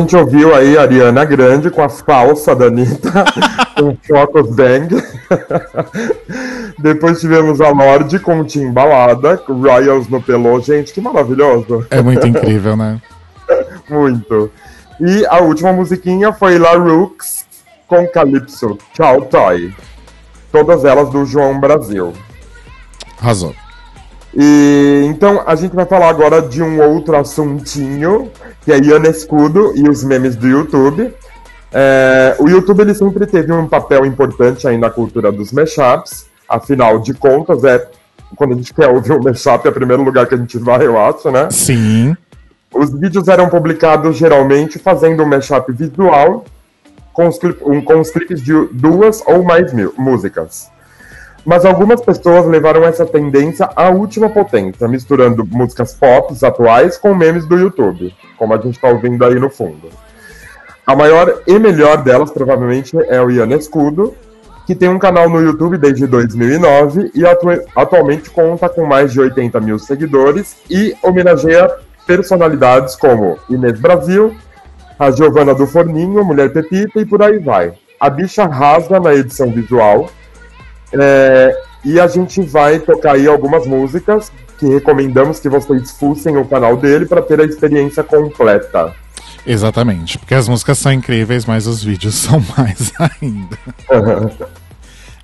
Gente ouviu aí a Ariana Grande com a falsa da Anitta, com Focus Bang. Depois tivemos a Lorde com Timbalada, com Royals no Pelô. Gente, que maravilhoso. É muito incrível, né? Muito. E a última musiquinha foi La Rooks com Calypso, Tchau Toy. Todas elas do João Brasil. Arrasou. E então a gente vai falar agora de um outro assuntinho, que é Iana Escudo e os memes do YouTube. É, o YouTube ele sempre teve um papel importante aí na cultura dos mashups. Afinal de contas, é quando a gente quer ouvir um mashup é o primeiro lugar que a gente vai, eu acho, né? Sim. Os vídeos eram publicados geralmente fazendo um mashup visual com os, clip- um- com os clipes de duas ou mais mil- músicas. Mas algumas pessoas levaram essa tendência à última potência, misturando músicas pop atuais com memes do YouTube, como a gente está ouvindo aí no fundo. A maior e melhor delas, provavelmente, é o Ian Escudo, que tem um canal no YouTube desde 2009 e atu- atualmente conta com mais de 80 mil seguidores e homenageia personalidades como Inês Brasil, a Giovana do Forninho, Mulher Pepita e por aí vai. A bicha rasga na edição visual. É, e a gente vai tocar aí algumas músicas que recomendamos que vocês fussem o canal dele para ter a experiência completa. Exatamente. Porque as músicas são incríveis, mas os vídeos são mais ainda.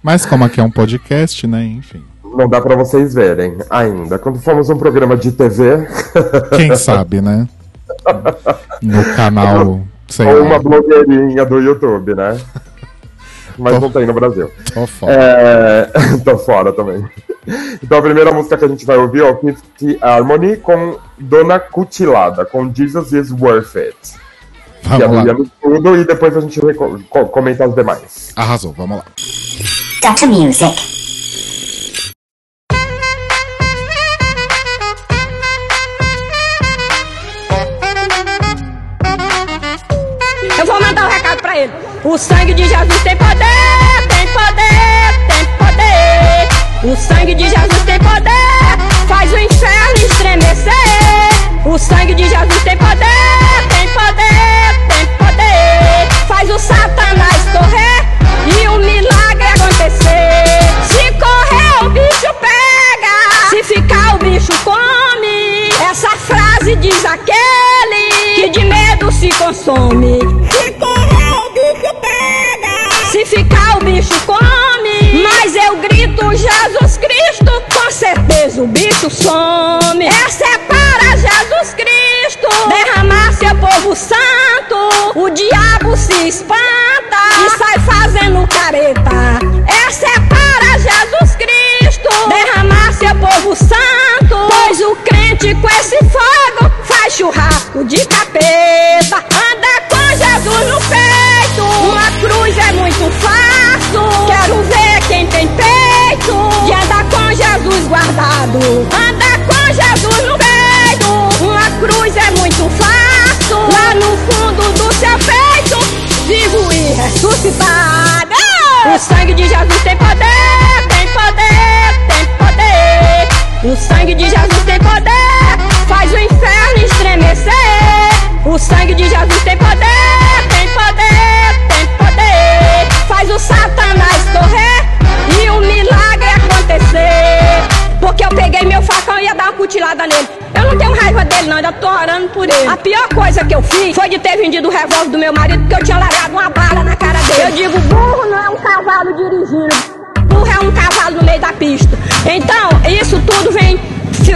Mas como aqui é um podcast, né? Enfim. Não dá para vocês verem ainda. Quando formos um programa de TV. Quem sabe, né? No canal. Ou uma blogueirinha do YouTube, né? Mas não tem no Brasil. Tô fora. É... Tô fora também. Então a primeira música que a gente vai ouvir é o Fifth Harmony com Dona Cutilada, com Jesus is Worth It. Vamos é lá. tudo e depois a gente comenta as demais. Arrasou, vamos lá. Dr. Music. O sangue de Jesus tem poder, tem poder, tem poder. O sangue de Jesus tem poder, faz o inferno estremecer. O sangue de Jesus tem poder, tem poder, tem poder. Faz o satanás correr e o milagre acontecer. Se correr, o bicho pega. Se ficar, o bicho come. Essa frase diz aquele que de medo se consome. Se ficar, o bicho come. Mas eu grito Jesus Cristo, com certeza o bicho some. Essa é para Jesus Cristo derramar seu povo santo. O diabo se espanta e sai fazendo careta. Essa é para Jesus Cristo derramar seu povo santo. Pois o crente com esse fogo faz churrasco de capeta. Anda Jesus no peito. Uma cruz é muito fácil. Quero ver quem tem peito de andar com Jesus guardado. Anda com Jesus no peito. Uma cruz é muito fácil. Lá no fundo do seu peito, vivo e ressuscitado. O sangue de Jesus tem poder, tem poder, tem poder. O sangue de Jesus tem poder, faz o inferno estremecer. O sangue de Jesus tem poder, tem poder, tem poder. Faz o satanás correr e o milagre acontecer. Porque eu peguei meu facão e ia dar uma cutilada nele. Eu não tenho raiva dele, não, ainda tô orando por ele. A pior coisa que eu fiz foi de ter vendido o revólver do meu marido, porque eu tinha largado uma bala na cara dele. Eu digo, burro não é um cavalo dirigindo. Burro é um cavalo no meio da pista. Então, isso tudo vem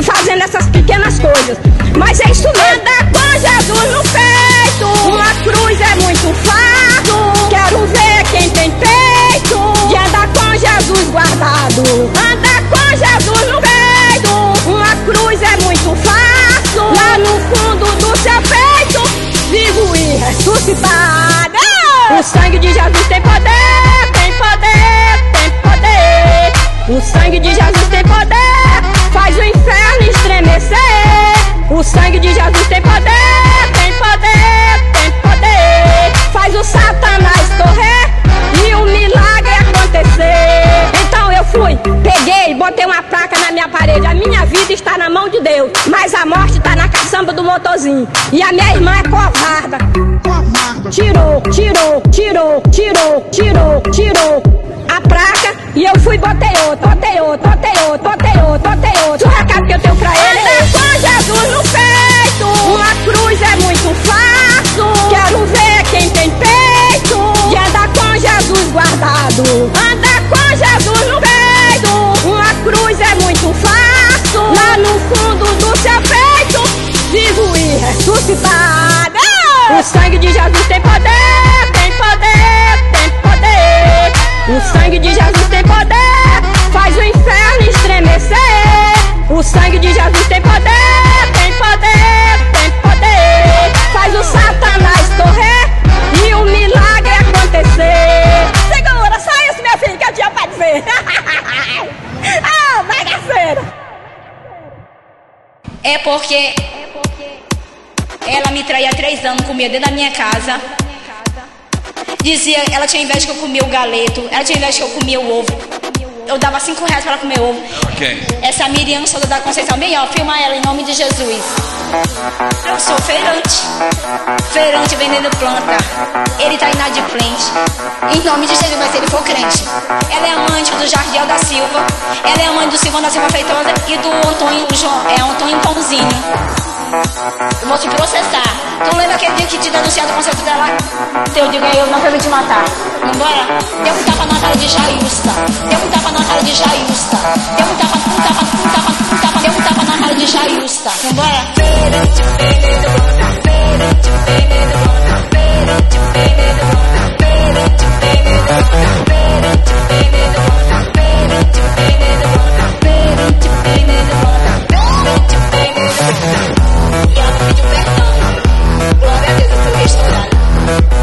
fazendo essas pequenas coisas. Mas é isso mesmo. Anda com Jesus no peito. Uma cruz é muito fardo. Quero ver quem tem peito. De andar com Jesus guardado. Anda com Jesus no peito. Uma cruz é muito fácil. Lá no fundo do seu peito, vivo e ressuscitado. O sangue de Jesus tem poder, tem poder, tem poder. O sangue de Jesus tem poder, faz o inferno estremecer. O sangue de Jesus tem poder, tem poder, tem poder. Faz o Satanás correr e o um milagre acontecer. Então eu fui, peguei, botei uma placa na minha parede. A minha vida está na mão de Deus, mas a morte está na caçamba do motorzinho. E a minha irmã é covarda. Tirou, tirou, tirou, tirou, tirou, tirou a placa e eu fui botei outro, botei outro, botei outro, botei outro, botei outro. O recado que eu tenho pra ele é com Jesus no peito. Uma cruz é muito fácil. Quero ver quem tem peito. E anda com Jesus guardado. Anda com Jesus no peito. Uma cruz é muito fácil. Lá no fundo do seu peito, vivo e ressuscitado. O sangue de Jesus tem poder, É porque ela me traía há três anos, comia dentro da minha casa. Dizia, ela tinha inveja que eu comia o galeto, ela tinha inveja que eu comia o ovo. Eu dava cinco reais pra ela comer ovo. Ok. Essa Miriam Souza da Conceição, bem ó, filma ela em nome de Jesus. Eu sou feirante, feirante vendendo planta. Ele tá inadimplente. Em nome de Jesus, mas ele for crente. Ela é amante do Jardiel da Silva. Ela é amante do Silvão da Silva Feitosa e do Antônio João, é Antônio Pãozinho. Eu vou te processar. Tu lembra aquele dia que te denunciaram com conceito dela? Teu diga eu não quero te matar. Vambora? Deu um tapa na cara de Jailsta. Deu um tapa na cara de Jailsta. Deu um tapa, um tapa, um tapa, um tapa. Deu um tapa na cara de Jailsta. Vambora? Glória a Deus, eu fui restaurada.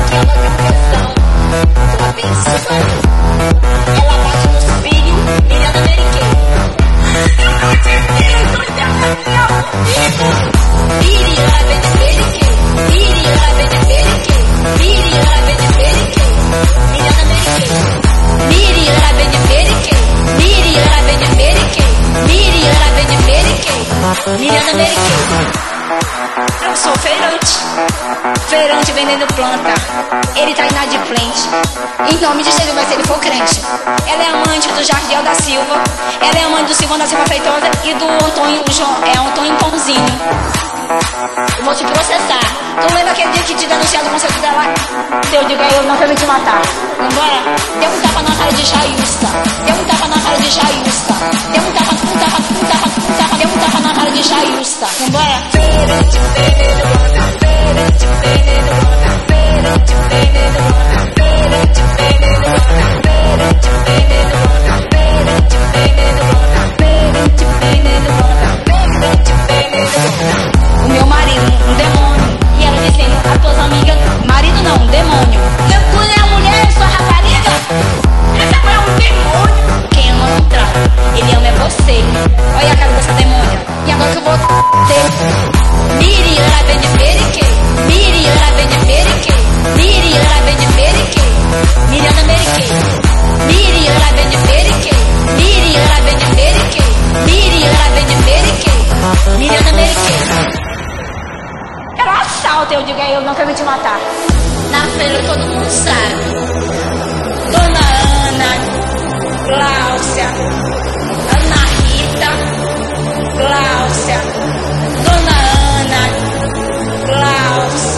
Que ela tem pressão. Tô abençoada. Miri, ela americana. Eu sou feirante, feirante vendendo planta. Ele tá inadimplente. Em nome de Jesus, mas se ele for crente. Ela é amante do Jardiel da Silva. Ela é amante do Silvão da Silva Feitosa e do Antônio João, é Antônio Pãozinho. Eu vou te processar. Tu lembra aquele dia que te denunciaram com conceito dela? Teu diga eu não quero te matar. Vambora? Deu um tapa na cara de Jailsta. Deu um tapa na cara de Jailsta. Deu um tapa, um tapa, um tapa, um tapa. Deu um tapa na cara de Jailsta. Vambora? O meu marido, um demônio. E ela dizendo, as tuas amigas, marido não, um demônio. Eu tu é a mulher, eu sou a rapariga. Essa mulher é um demônio. Quem ama não trai. Ele ama é você. Olha a cara dessa demônia. E agora que eu vou ter. Miri, ela vem de Amerique. Miri, ela vem de Amerique. Miri, ela vem de Amerique. Miri, ela Amerique. Miri, ela vem de Amerique. Miri, ela vem de Amerique. Miri, ela vem de Amerique. Miri, ela Amerique. Ela assalta, eu digo, aí eu não quero te matar. Na feira todo mundo sabe. Dona Ana, Gláucia, Ana Rita, Gláucia,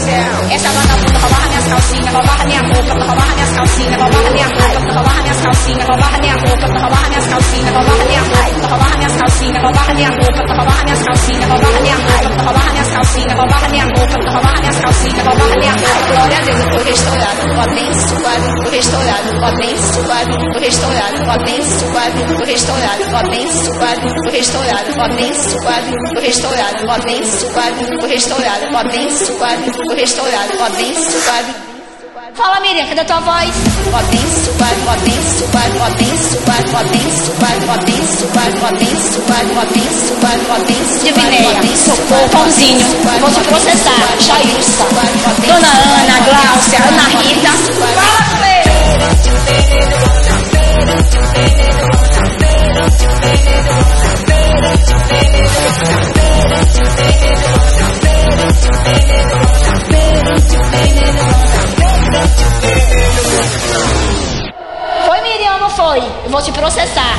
Gláucia. Essa vagabunda roubava minhas calcinhas, roubava minha roupa, roubava minhas calcinhas, roubava minha roupa, roubava minhas calcinhas, roubava minha roupa, roubava minhas calcinhas, roubava minha roupa, roubava minhas calcinhas, roubava minha roupa, roubava minhas calcinhas, roubava minha roupa, roubava minhas calcinhas, roubava minha roupa, roubava minhas calcinhas, roubava minha roupa. Glória a Deus, eu fui restaurado, abençoado, fui restaurado, abençoado, fui restaurado, abençoado, fui restaurado, abençoado, fui restaurado, abençoado, fui restaurado, abençoado, fui restaurado, abençoado, fui restaurado, abençoado. Fala, Miriam, cadê a tua voz? Abençoado, abençoado, abençoado, abençoado, abençoado, abençoado, abençoado, abençoado. Divineia, socorro, pãozinho, vou te processar, Jailson, Dona Ana, Gláucia, Ana Rita. Fala, Fê! Foi Miriam ou não foi? Eu vou te processar.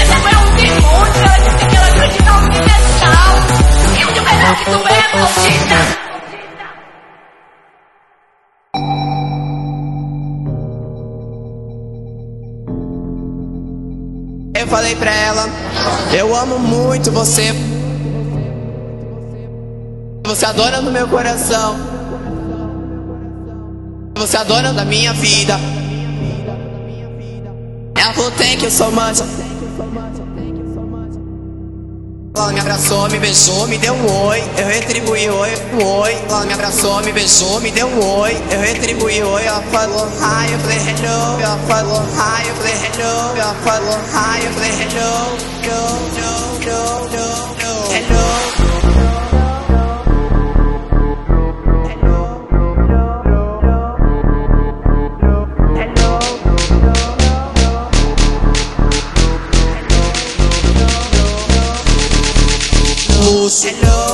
Essa foi um demônio, ela disse que ela acredita no universal. É e o melhor que tu é, maldita. falei pra ela: Eu amo muito você. Você adora no meu coração. Você adora na minha vida. Ela falou: Tem que eu sou mancha. Ela me abraçou, me beijou, me deu um oi, eu retribuí oi, um oi. Ela me abraçou, me beijou, me deu um oi, eu retribuí oi. Ela falou hi, eu falei hello. Ela falou hi, eu falei hello. Ela falou hi, eu falei hello. No, no, no, no, hello. Hello.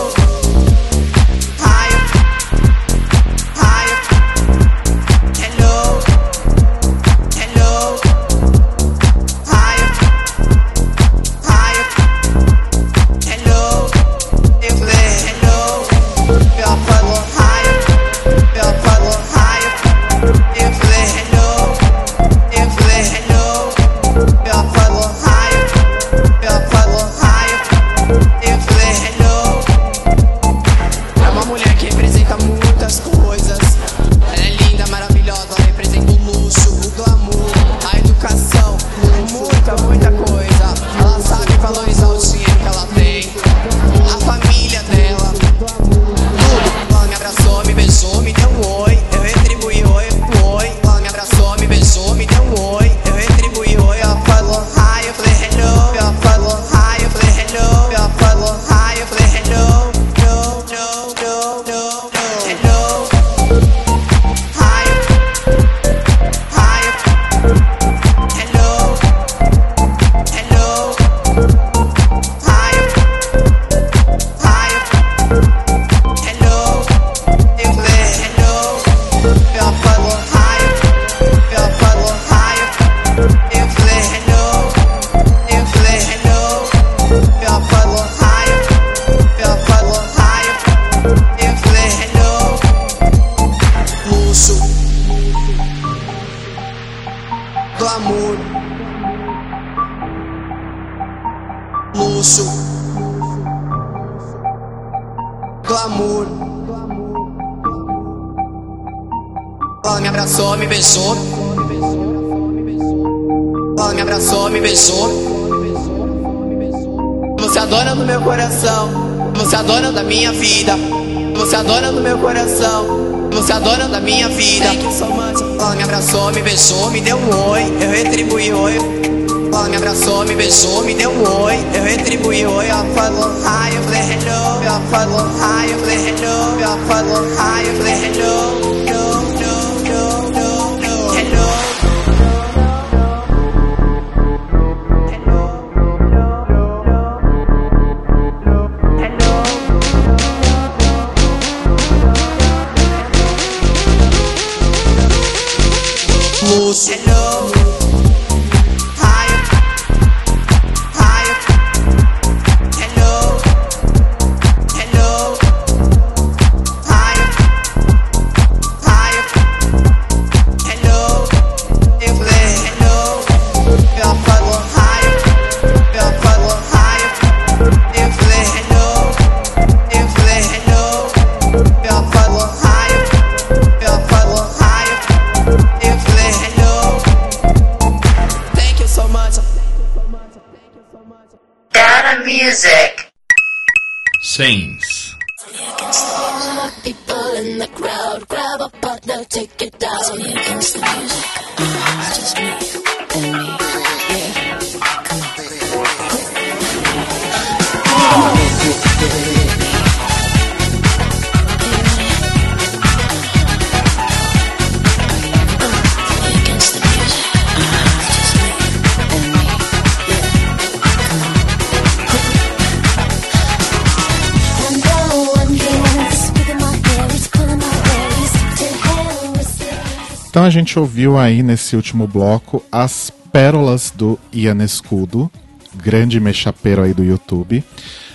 Então a gente ouviu aí nesse último bloco as pérolas do Ian Escudo, grande mexapeiro aí do YouTube.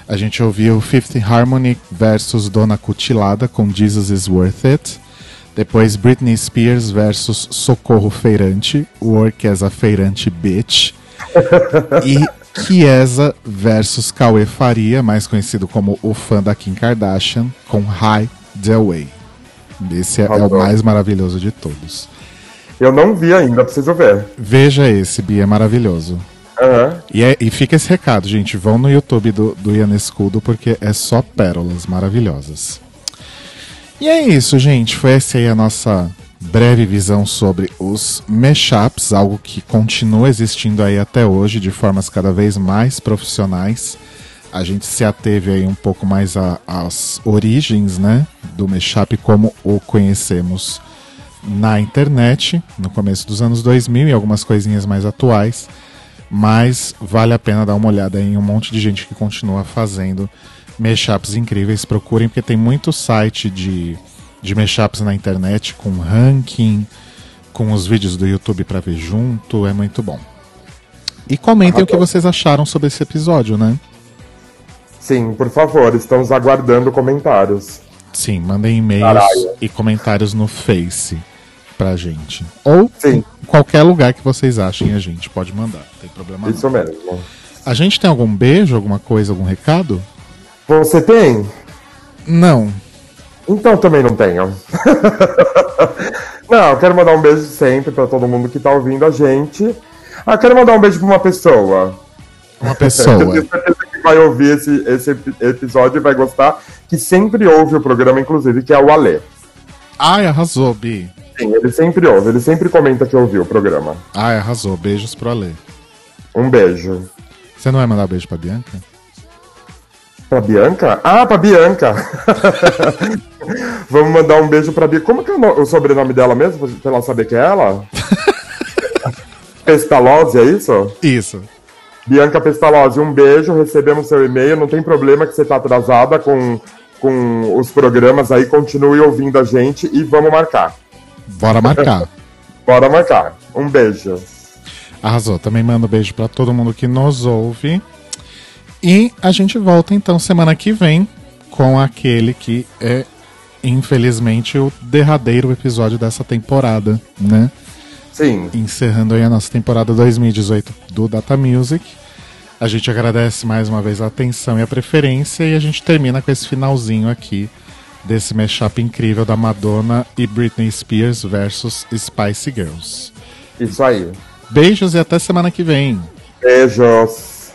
A gente ouviu Fifth Harmony versus Dona Cutilada com Jesus is Worth It. Depois Britney Spears versus Socorro Feirante, Work as a Feirante Bitch. e Kiesa versus Cauê Faria, mais conhecido como o fã da Kim Kardashian, com High The Way. Esse é, é o mais maravilhoso de todos. Eu não vi ainda, preciso ver. Veja esse, Bia, é maravilhoso. Aham. E, é- e fica esse recado, gente. Vão no YouTube do, do Ian Escudo, porque é só pérolas maravilhosas. E é isso, gente. Foi essa aí a nossa breve visão sobre os mashups, algo que continua existindo aí até hoje de formas cada vez mais profissionais. A gente se ateve aí um pouco mais às origens, né, do mashup como o conhecemos na internet, no começo dos anos 2000 e algumas coisinhas mais atuais. Mas vale a pena dar uma olhada em um monte de gente que continua fazendo mashups incríveis. Procurem, porque tem muito site de, de mashups na internet com ranking, com os vídeos do YouTube pra ver junto. É muito bom. E comentem o que vocês acharam sobre esse episódio, né? Sim, por favor, estamos aguardando comentários. Sim, mandem e-mails Caralho. e comentários no Face pra gente. Ou Sim. em qualquer lugar que vocês achem a gente pode mandar. Não tem problema não. Isso mesmo. A gente tem algum beijo, alguma coisa, algum recado? Você tem? Não. Então também não tenho. não, eu quero mandar um beijo sempre pra todo mundo que tá ouvindo a gente. Ah, quero mandar um beijo pra uma pessoa. Uma Eu pessoa. tenho certeza que vai ouvir esse, esse epi- episódio e vai gostar, que sempre ouve o programa, inclusive, que é o Alê. Ai, arrasou, Bi. Sim, ele sempre ouve, ele sempre comenta que ouviu o programa. Ai, arrasou. Beijos pro Alê. Um beijo. Você não vai mandar beijo pra Bianca? Pra Bianca? Ah, pra Bianca! Vamos mandar um beijo pra Bianca. Como que é o, no- o sobrenome dela mesmo, pra ela saber que é ela? Pestalozzi, é isso? Isso. Bianca Pestalozzi, um beijo, recebemos seu e-mail, não tem problema que você tá atrasada com, com os programas aí, continue ouvindo a gente e vamos marcar. Bora marcar. Bora marcar. Um beijo. Arrasou. Também mando beijo pra todo mundo que nos ouve. E a gente volta então semana que vem com aquele que é, infelizmente, o derradeiro episódio dessa temporada, né? Sim. Encerrando aí a nossa temporada 2018 do Data Music. A gente agradece mais uma vez a atenção e a preferência e a gente termina com esse finalzinho aqui desse mashup incrível da Madonna e Britney Spears versus Spice Girls. Isso aí. Beijos e até semana que vem. Beijos.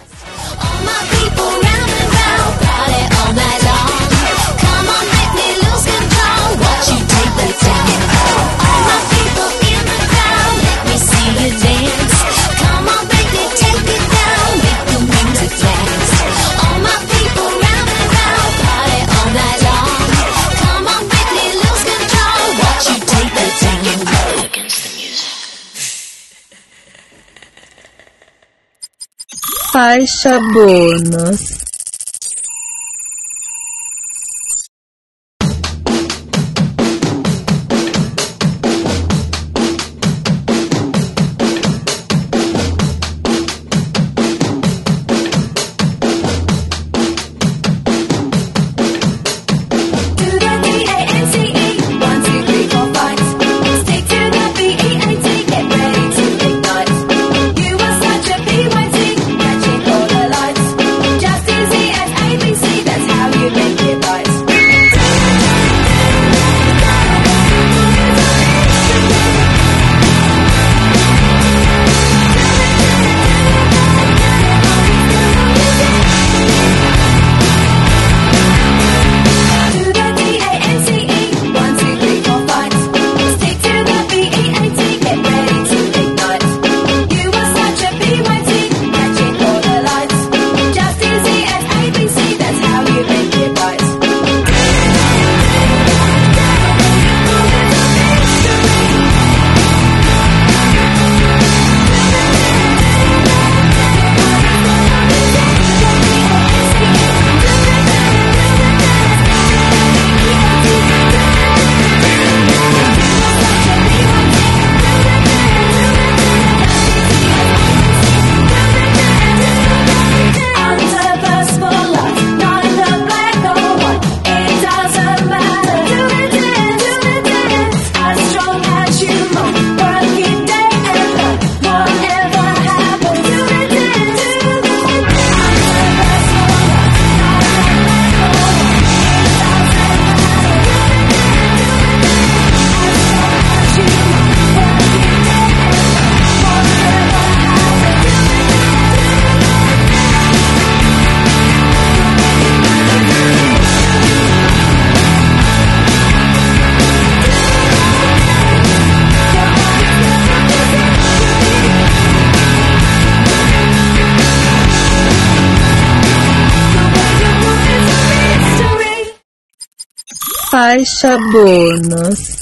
Faixa bônus. baixa bônus.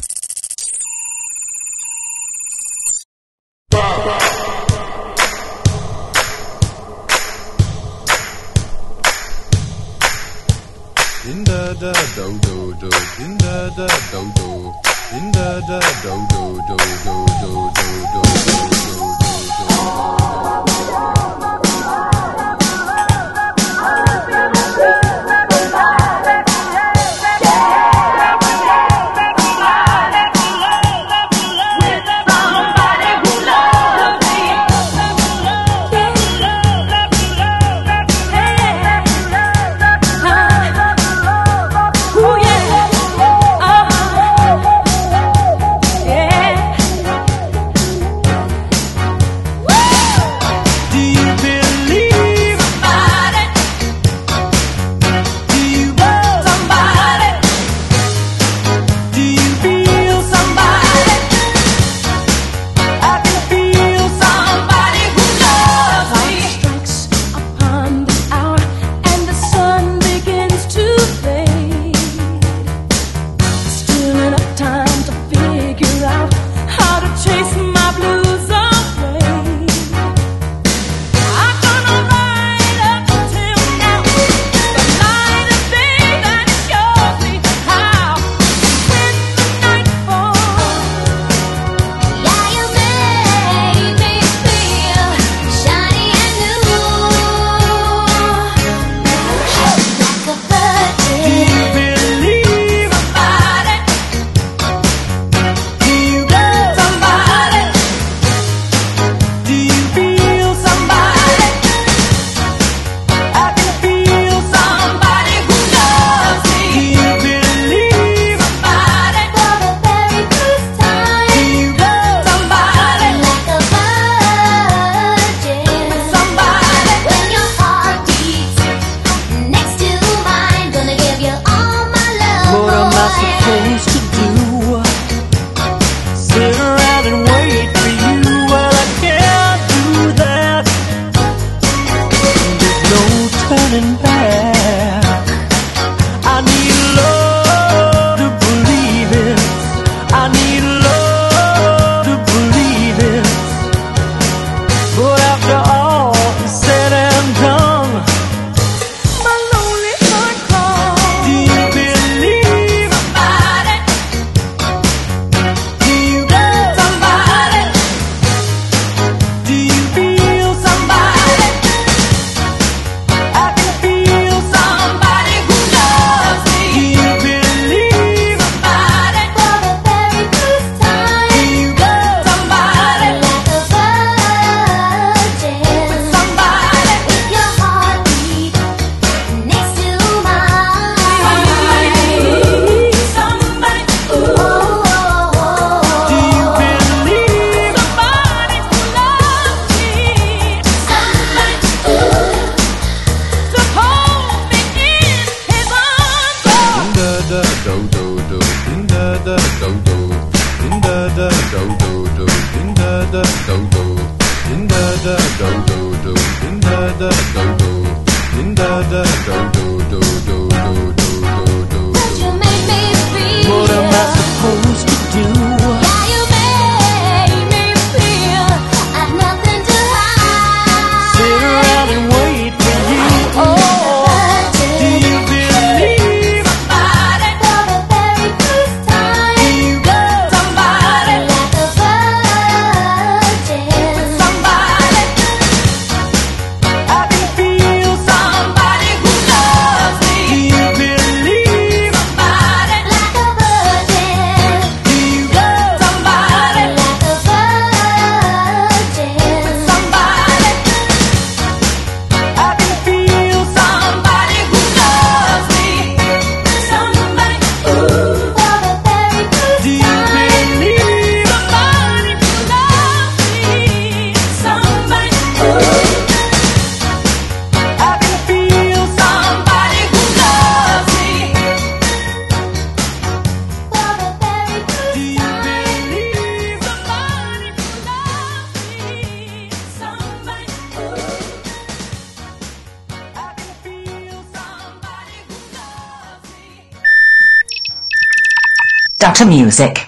Music.